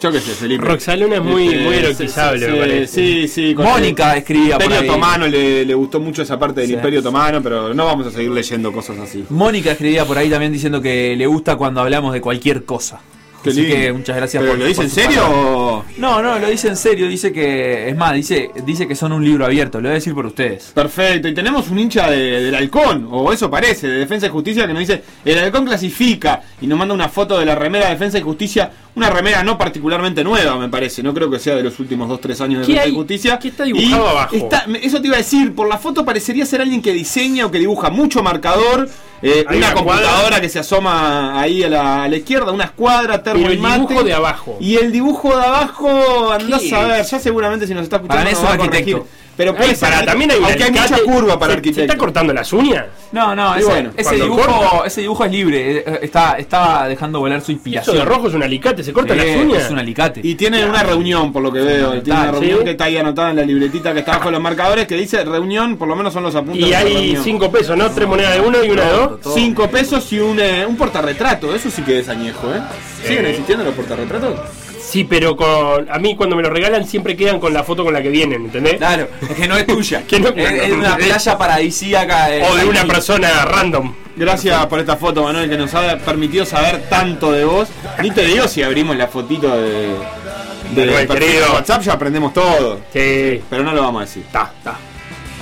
Yo qué sé, Felipe. Roxaluna es muy, Este, muy erotizable, sí, me parece. Sí, sí. Mónica el escribía por Imperio ahí. Otomano le, le gustó mucho esa parte del Sí. Imperio Otomano, pero no vamos a seguir leyendo cosas así. Mónica escribía por ahí también diciendo que le gusta cuando hablamos de cualquier cosa. Qué Así lindo. que muchas gracias ¿Pero por lo dice por en serio o...? No, no, lo dice en serio, dice que, es más, dice, dice que son un libro abierto, lo voy a decir por ustedes. Perfecto, y tenemos un hincha de- del halcón, o eso parece, de Defensa y Justicia, que nos dice, el halcón clasifica, y nos manda una foto de la remera de Defensa y Justicia, una remera no particularmente nueva, me parece, no creo que sea de los últimos 2-3 años de ¿Qué Defensa hay? y Justicia. ¿Qué está dibujado Y abajo? está- eso te iba a decir, por la foto parecería ser alguien que diseña o que dibuja mucho marcador, eh, una una computadora cuadra. que se asoma ahí a la, a la izquierda, una escuadra, termo Pero y el mate. dibujo de abajo. Y el dibujo de abajo, andás ¿Qué a ver, ya seguramente si nos está escuchando Para mí es nos va un a corregir. Pero puede Ay, ser, para, también hay un aunque hay mucha curva para ¿Se- arquitecto. ¿Se está cortando las uñas? No, no, ese, bueno, ese dibujo, corta- ese dibujo es libre. eh, Está, estaba dejando volar su Eso inspiración. de rojo es un alicate, se corta Eh, las uñas. Es un alicate. Y tiene una reunión, por lo que veo. Tiene una ¿sí? reunión que está ahí anotada en la libretita que está bajo los marcadores, que dice reunión, por lo menos son los apuntes Y hay. 5 pesos, ¿no? Tres monedas de uno y una de dos. Todo. Cinco pesos y un, eh, un portarretrato. Eso sí que es añejo, ¿eh? ¿Siguen Eh. existiendo los portarretratos? Sí, pero con a mí cuando me lo regalan siempre quedan con la foto con la que vienen, ¿entendés? Claro, es que no es tuya. Que no- es, es una playa paradisíaca. eh, O de una aquí. persona random. Gracias por esta foto, Manuel, que nos ha permitido saber tanto de vos. Ni te digo si abrimos la fotito de, de querido. de WhatsApp, ya aprendemos todo. Sí. Pero no lo vamos a decir. Está, está.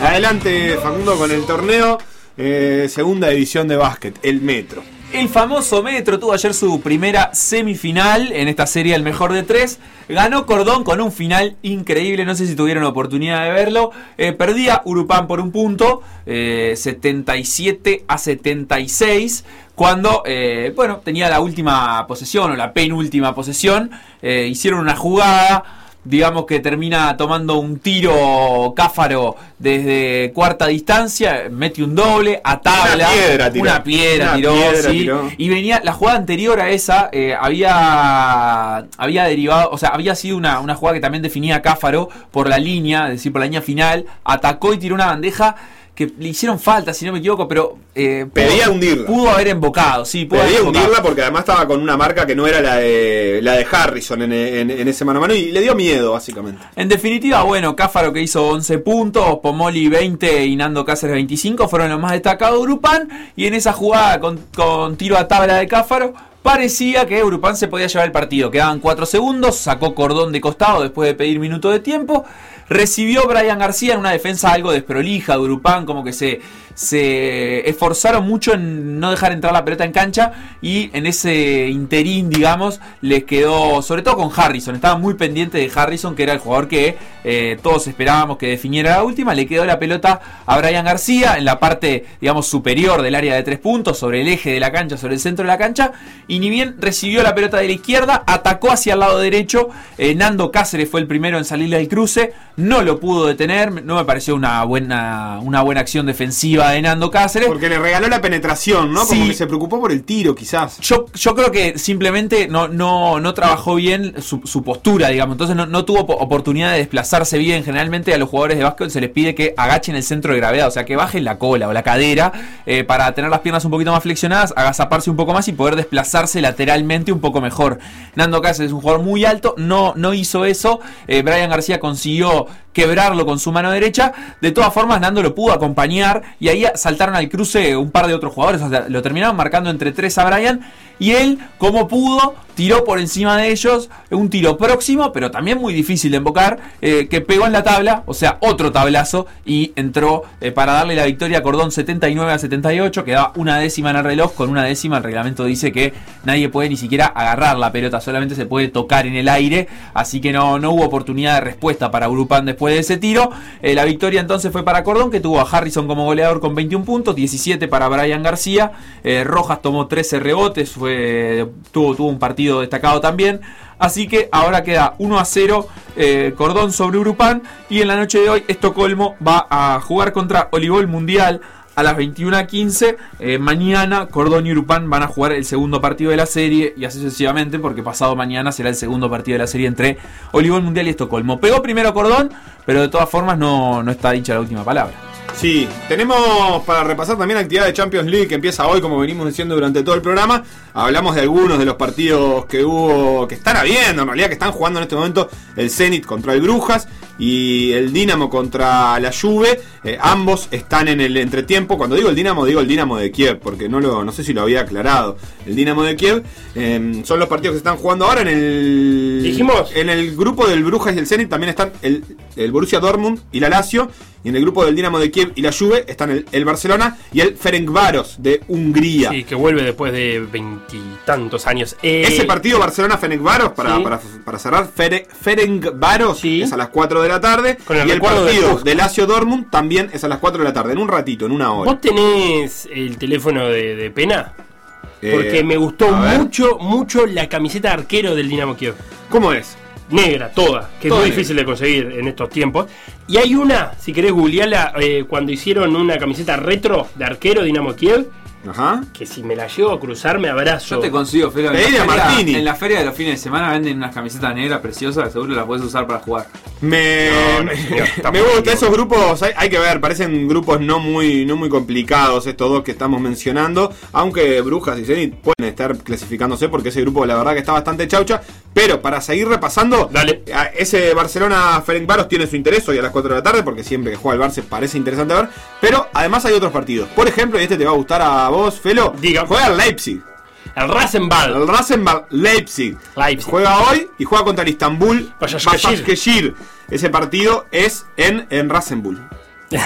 Adelante, Facundo, con el torneo. eh, segunda edición de básquet, el Metro. El famoso Metro tuvo ayer su primera semifinal en esta serie El Mejor de Tres. Ganó Cordón con un final increíble, no sé si tuvieron oportunidad de verlo. Eh, perdía Urupán por un punto, eh, 77 a 76, cuando, eh, bueno, tenía la última posesión o la penúltima posesión. Eh, hicieron una jugada digamos que termina tomando un tiro cáfaro desde cuarta distancia, mete un doble, a tabla, Una piedra tiró. una piedra Una tiró, piedra sí. tiró. y venía la jugada anterior a esa eh, había había derivado, o sea, había sido una, una jugada que también definía Cáfaro por la línea, es decir, por la línea final, atacó y tiró una bandeja que le hicieron falta, si no me equivoco, pero eh, Pedía pudo, hundirla. pudo haber embocado, sí, pudo embocado. hundirla porque además estaba con una marca que no era la de, la de Harrison en, en- en ese mano a mano y le dio miedo, básicamente. En definitiva, bueno, Cáfaro que hizo 11 puntos, Pomoli 20 y Nando Cáceres 25 fueron los más destacados de Urupán. Y en esa jugada con, con tiro a tabla de Cáfaro, parecía que Urupán se podía llevar el partido. Quedaban 4 segundos, sacó cordón de costado después de pedir minuto de tiempo. Recibió Brian García en una defensa algo desprolija de Urupán, como que se, se esforzaron mucho en no dejar entrar la pelota en cancha y en ese interín, digamos, les quedó, sobre todo con Harrison, estaba muy pendiente de Harrison, que era el jugador que eh, todos esperábamos que definiera. La última, le quedó la pelota a Brian García en la parte, digamos, superior del área de tres puntos, sobre el eje de la cancha, sobre el centro de la cancha, y ni bien recibió la pelota de la izquierda, atacó hacia el lado derecho, eh, Nando Cáceres fue el primero en salir del cruce, no lo pudo detener, no me pareció una buena, una buena acción defensiva de Nando Cáceres. Porque le regaló la penetración, ¿no? Como Sí. que se preocupó por el tiro, quizás. Yo, yo creo que simplemente no, no, no trabajó bien su, su postura, digamos. Entonces no, no tuvo po- oportunidad de desplazarse bien. Generalmente a los jugadores de básquet se les pide que agachen el centro de gravedad, o sea, que bajen la cola o la cadera eh, para tener las piernas un poquito más flexionadas, agazaparse un poco más y poder desplazarse lateralmente un poco mejor. Nando Cáceres es un jugador muy alto, no, no hizo eso. Eh, Brian García consiguió quebrarlo con su mano derecha. De todas formas, Nando lo pudo acompañar y ahí saltaron al cruce un par de otros jugadores. O sea, lo terminaron marcando entre tres a Brian. Y él, como pudo, tiró por encima de ellos un tiro próximo, pero también muy difícil de embocar, eh, que pegó en la tabla, o sea, otro tablazo, y entró eh, para darle la victoria a Cordón 79 a 78, quedaba una décima en el reloj, con una décima el reglamento dice que nadie puede ni siquiera agarrar la pelota, solamente se puede tocar en el aire, así que no, no hubo oportunidad de respuesta para Urupan después de ese tiro. Eh, la victoria entonces fue para Cordón, que tuvo a Harrison como goleador con 21 puntos, 17 para Brian García, Rojas tomó 13 rebotes, fue, tuvo, tuvo un partido destacado también. Así que ahora queda 1 a 0 eh, Cordón sobre Urupán. Y en la noche de hoy Estocolmo va a jugar contra Olivol Mundial a las 21 a 15. Eh, mañana Cordón y Urupán van a jugar el segundo partido de la serie y así sucesivamente porque pasado mañana será el segundo partido de la serie entre Olivol Mundial y Estocolmo. Pegó primero Cordón, pero de todas formas no, no está dicha la última palabra. Sí, tenemos para repasar también la actividad de Champions League que empieza hoy, como venimos diciendo durante todo el programa. Hablamos de algunos de los partidos que hubo, que están habiendo, en realidad que están jugando en este momento el Zenit contra el Brujas y el Dinamo contra la Juve. Eh, ambos están en el entretiempo. Cuando digo el Dinamo, digo el Dinamo de Kiev, porque no lo, no sé si lo había aclarado. El Dinamo de Kiev eh, son los partidos que se están jugando ahora en el. Dijimos. En el grupo del Brujas y el Zenit también están el, el Borussia Dortmund y la Lazio. Y en el grupo del Dinamo de Kiev y la Juve están el, el Barcelona y el Ferencváros de Hungría. Sí, que vuelve después de veintitantos años. Eh, Ese partido Barcelona-Ferencváros, para, Sí. para, para cerrar, Fere, Ferencváros Sí. es a las 4 de la tarde. Con el y el de partido Tusk. de Lazio Dortmund también es a las 4 de la tarde, en un ratito, en una hora. ¿Vos tenés el teléfono de, de Pena? Eh, Porque me gustó mucho, mucho la camiseta de arquero del Dinamo Kiev. ¿Cómo es? negra, toda, que Toda es muy negra. difícil de conseguir en estos tiempos. Y hay una, si querés googlearla, eh, cuando hicieron una camiseta retro de arquero Dinamo Kiev, Ajá. que si me la llevo a cruzar me abrazo. Yo te consigo, Felo. En, la feria- Martini. en la feria de los fines de semana venden unas camisetas negras preciosas, seguro las puedes usar para jugar. Me, No, me- señor, gusta esos grupos, hay, hay que ver, parecen grupos no muy, no muy complicados estos dos que estamos mencionando, aunque Brujas y Zenit pueden estar clasificándose porque ese grupo la verdad que está bastante chaucha, pero para seguir repasando, Dale. a- ese Barcelona Ferencváros tiene su interés hoy a las 4 de la tarde porque siempre que juega el Barça parece interesante ver, pero además hay otros partidos. Por ejemplo, y este te va a gustar a vos, Felo, Diga. juega el Leipzig. El Rasenball. El Rasenball Leipzig. Leipzig. Juega hoy y juega contra el Istanbul Başakşehir. Ese partido es en, en Rasenball.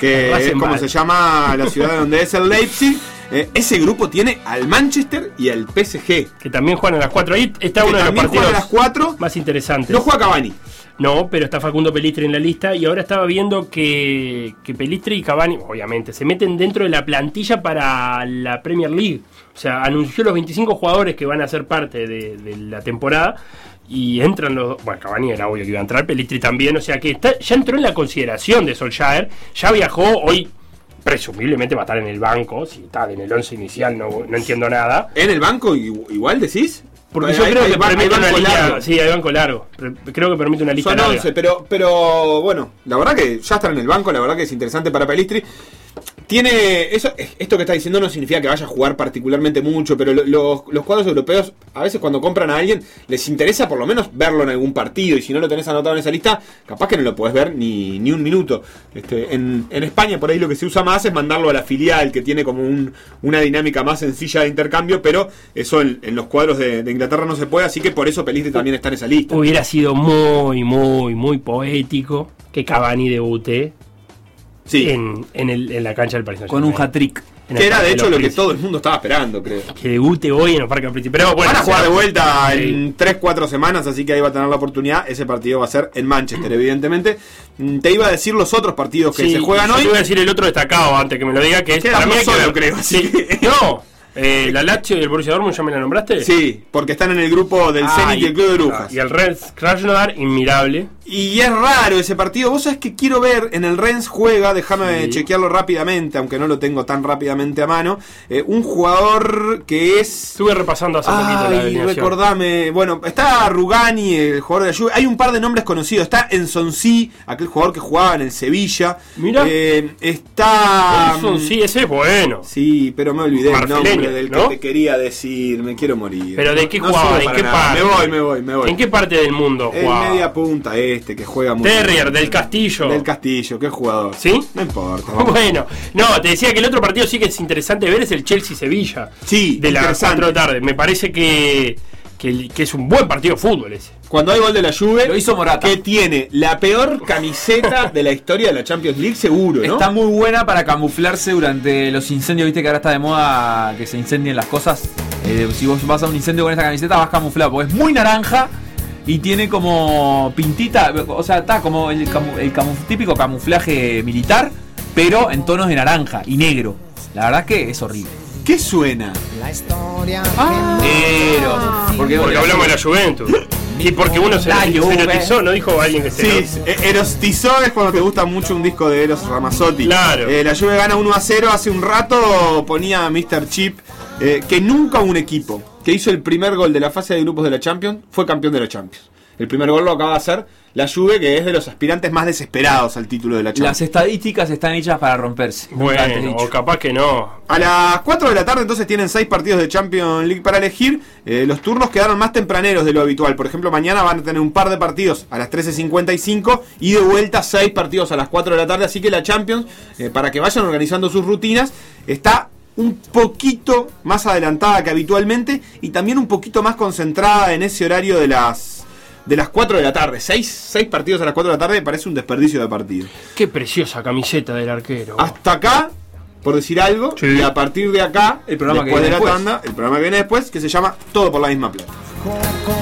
Que es como se llama la ciudad donde es el Leipzig. Eh, ese grupo tiene al Manchester y al PSG. Que también juegan a las 4. Ahí está uno de los partidos a las 4. más interesantes. No juega Cavani. No, pero está Facundo Pelistri en la lista y ahora estaba viendo que, que Pelistri y Cavani, obviamente, se meten dentro de la plantilla para la Premier League. O sea, anunció los 25 jugadores que van a ser parte de, la temporada y entran los... Bueno, Cavani era obvio que iba a entrar, Pelistri también, o sea que está- ya entró en la consideración de Solskjaer, ya viajó, hoy presumiblemente va a estar en el banco, si está en el 11 inicial no, no entiendo nada. ¿En el banco igu- igual decís? Porque Hay- yo creo hay que permite una lista, largo. sí, hay banco largo, creo que permite una lista Son larga. 11, pero, pero bueno, la verdad que ya estar en el banco, la verdad que es interesante para Pelistri. Tiene. Eso, esto que está diciendo no significa que vaya a jugar particularmente mucho, pero lo- los, los cuadros europeos, a veces cuando compran a alguien, les interesa por lo menos verlo en algún partido. Y si no lo tenés anotado en esa lista, capaz que no lo podés ver ni, ni un minuto. Este, en, en España, por ahí lo que se usa más es mandarlo a la filial, que tiene como un- una dinámica más sencilla de intercambio, pero eso en, en los cuadros de, de Inglaterra no se puede, así que por eso Pelistri también está en esa lista. Hubiera sido muy, muy, muy poético que Cavani debute Sí. en, en, el- en la cancha del Paris Con un hat-trick. Que era de hecho lo que todo el mundo estaba esperando, creo. Que debute hoy en el Parque del Príncipe. Pero bueno, Van a jugar de vuelta Sí. en 3-4 semanas, así que ahí va a tener la oportunidad. Ese partido va a ser en Manchester, evidentemente. Mm, Te iba a decir los otros partidos que Sí, se juegan hoy. te voy a decir el otro destacado antes que me lo diga, que es Queda para mí que solo, creo, así Sí. que- No, eh, la Lazio y el Borussia Dortmund ya me la nombraste. Sí, porque están en el grupo del Ah, Zenit y el Club de Brujas. Y el Rennes Krasnodar, inmirable. Y es raro ese partido. Vos sabés que quiero ver en el Rennes juega, déjame Sí. chequearlo rápidamente, aunque no lo tengo tan rápidamente a mano. eh, un jugador que es. Estuve repasando hace un poquito la Ay, recordame. Bueno, está Rugani, el jugador de la Juve. Hay un par de nombres conocidos. Está Ensonsi, aquel jugador que jugaba en el Sevilla. Mira. Eh, está. Wilson, sí, ese es bueno. Sí, pero me olvidé Marfileño, nombre del ¿no? que te quería decir. Me quiero morir. ¿Pero de qué No jugaba? ¿En qué nada. parte? Me voy, me voy, me voy. ¿En qué parte del mundo El jugaba? media punta este que juega muy Terrier, bien. del Castillo. Del Castillo, qué jugador. ¿Sí? No importa. vamos. Bueno, no, te decía que el otro partido sí que es interesante ver es el Chelsea-Sevilla. Sí, de las interesante. 4 de tarde. Me parece que, que, que es un buen partido de fútbol ese. Cuando hay gol de la Juve, Lo hizo Morata. que tiene la peor camiseta de la historia de la Champions League, seguro, ¿no? Está muy buena para camuflarse durante los incendios, viste que ahora está de moda que se incendien las cosas. Eh, si vos vas a un incendio con esta camiseta vas camuflado, porque es muy naranja y tiene como pintita, o sea, está como el, camu- el camu- típico camuflaje militar, pero en tonos de naranja y negro. La verdad que es horrible. ¿Qué suena? Pero, porque, Porque hablamos de la Juventus. Y porque uno se, La se erotizó, ¿no? Dijo alguien que se Sí, eh, Erostizó es cuando te gusta mucho un disco de Eros Ramazzotti. Claro. Eh, la Juve gana 1 a 0. Hace un rato ponía a Mr. Chip eh, que nunca un equipo que hizo el primer gol de la fase de grupos de la Champions fue campeón de la Champions. El primer gol lo acaba de hacer la Juve, que es de los aspirantes más desesperados al título de la Las Champions. estadísticas están hechas para romperse. Bueno, o capaz que no. A las 4 de la tarde entonces tienen 6 partidos de Champions League para elegir. Eh, los turnos quedaron más tempraneros de lo habitual. Por ejemplo, mañana van a tener un par de partidos a las 13.55 y de vuelta 6 partidos a las 4 de la tarde. Así que la Champions, eh, para que vayan organizando sus rutinas, está un poquito más adelantada que habitualmente y también un poquito más concentrada en ese horario de las... De las 4 de la tarde, 6 partidos a las 4 de la tarde me parece un desperdicio de partido. Qué preciosa camiseta del arquero. Hasta acá, por decir algo, Sí. y a partir de acá, El programa que después de viene la después. tanda, el programa que viene después, que se llama Todo por la misma plata. con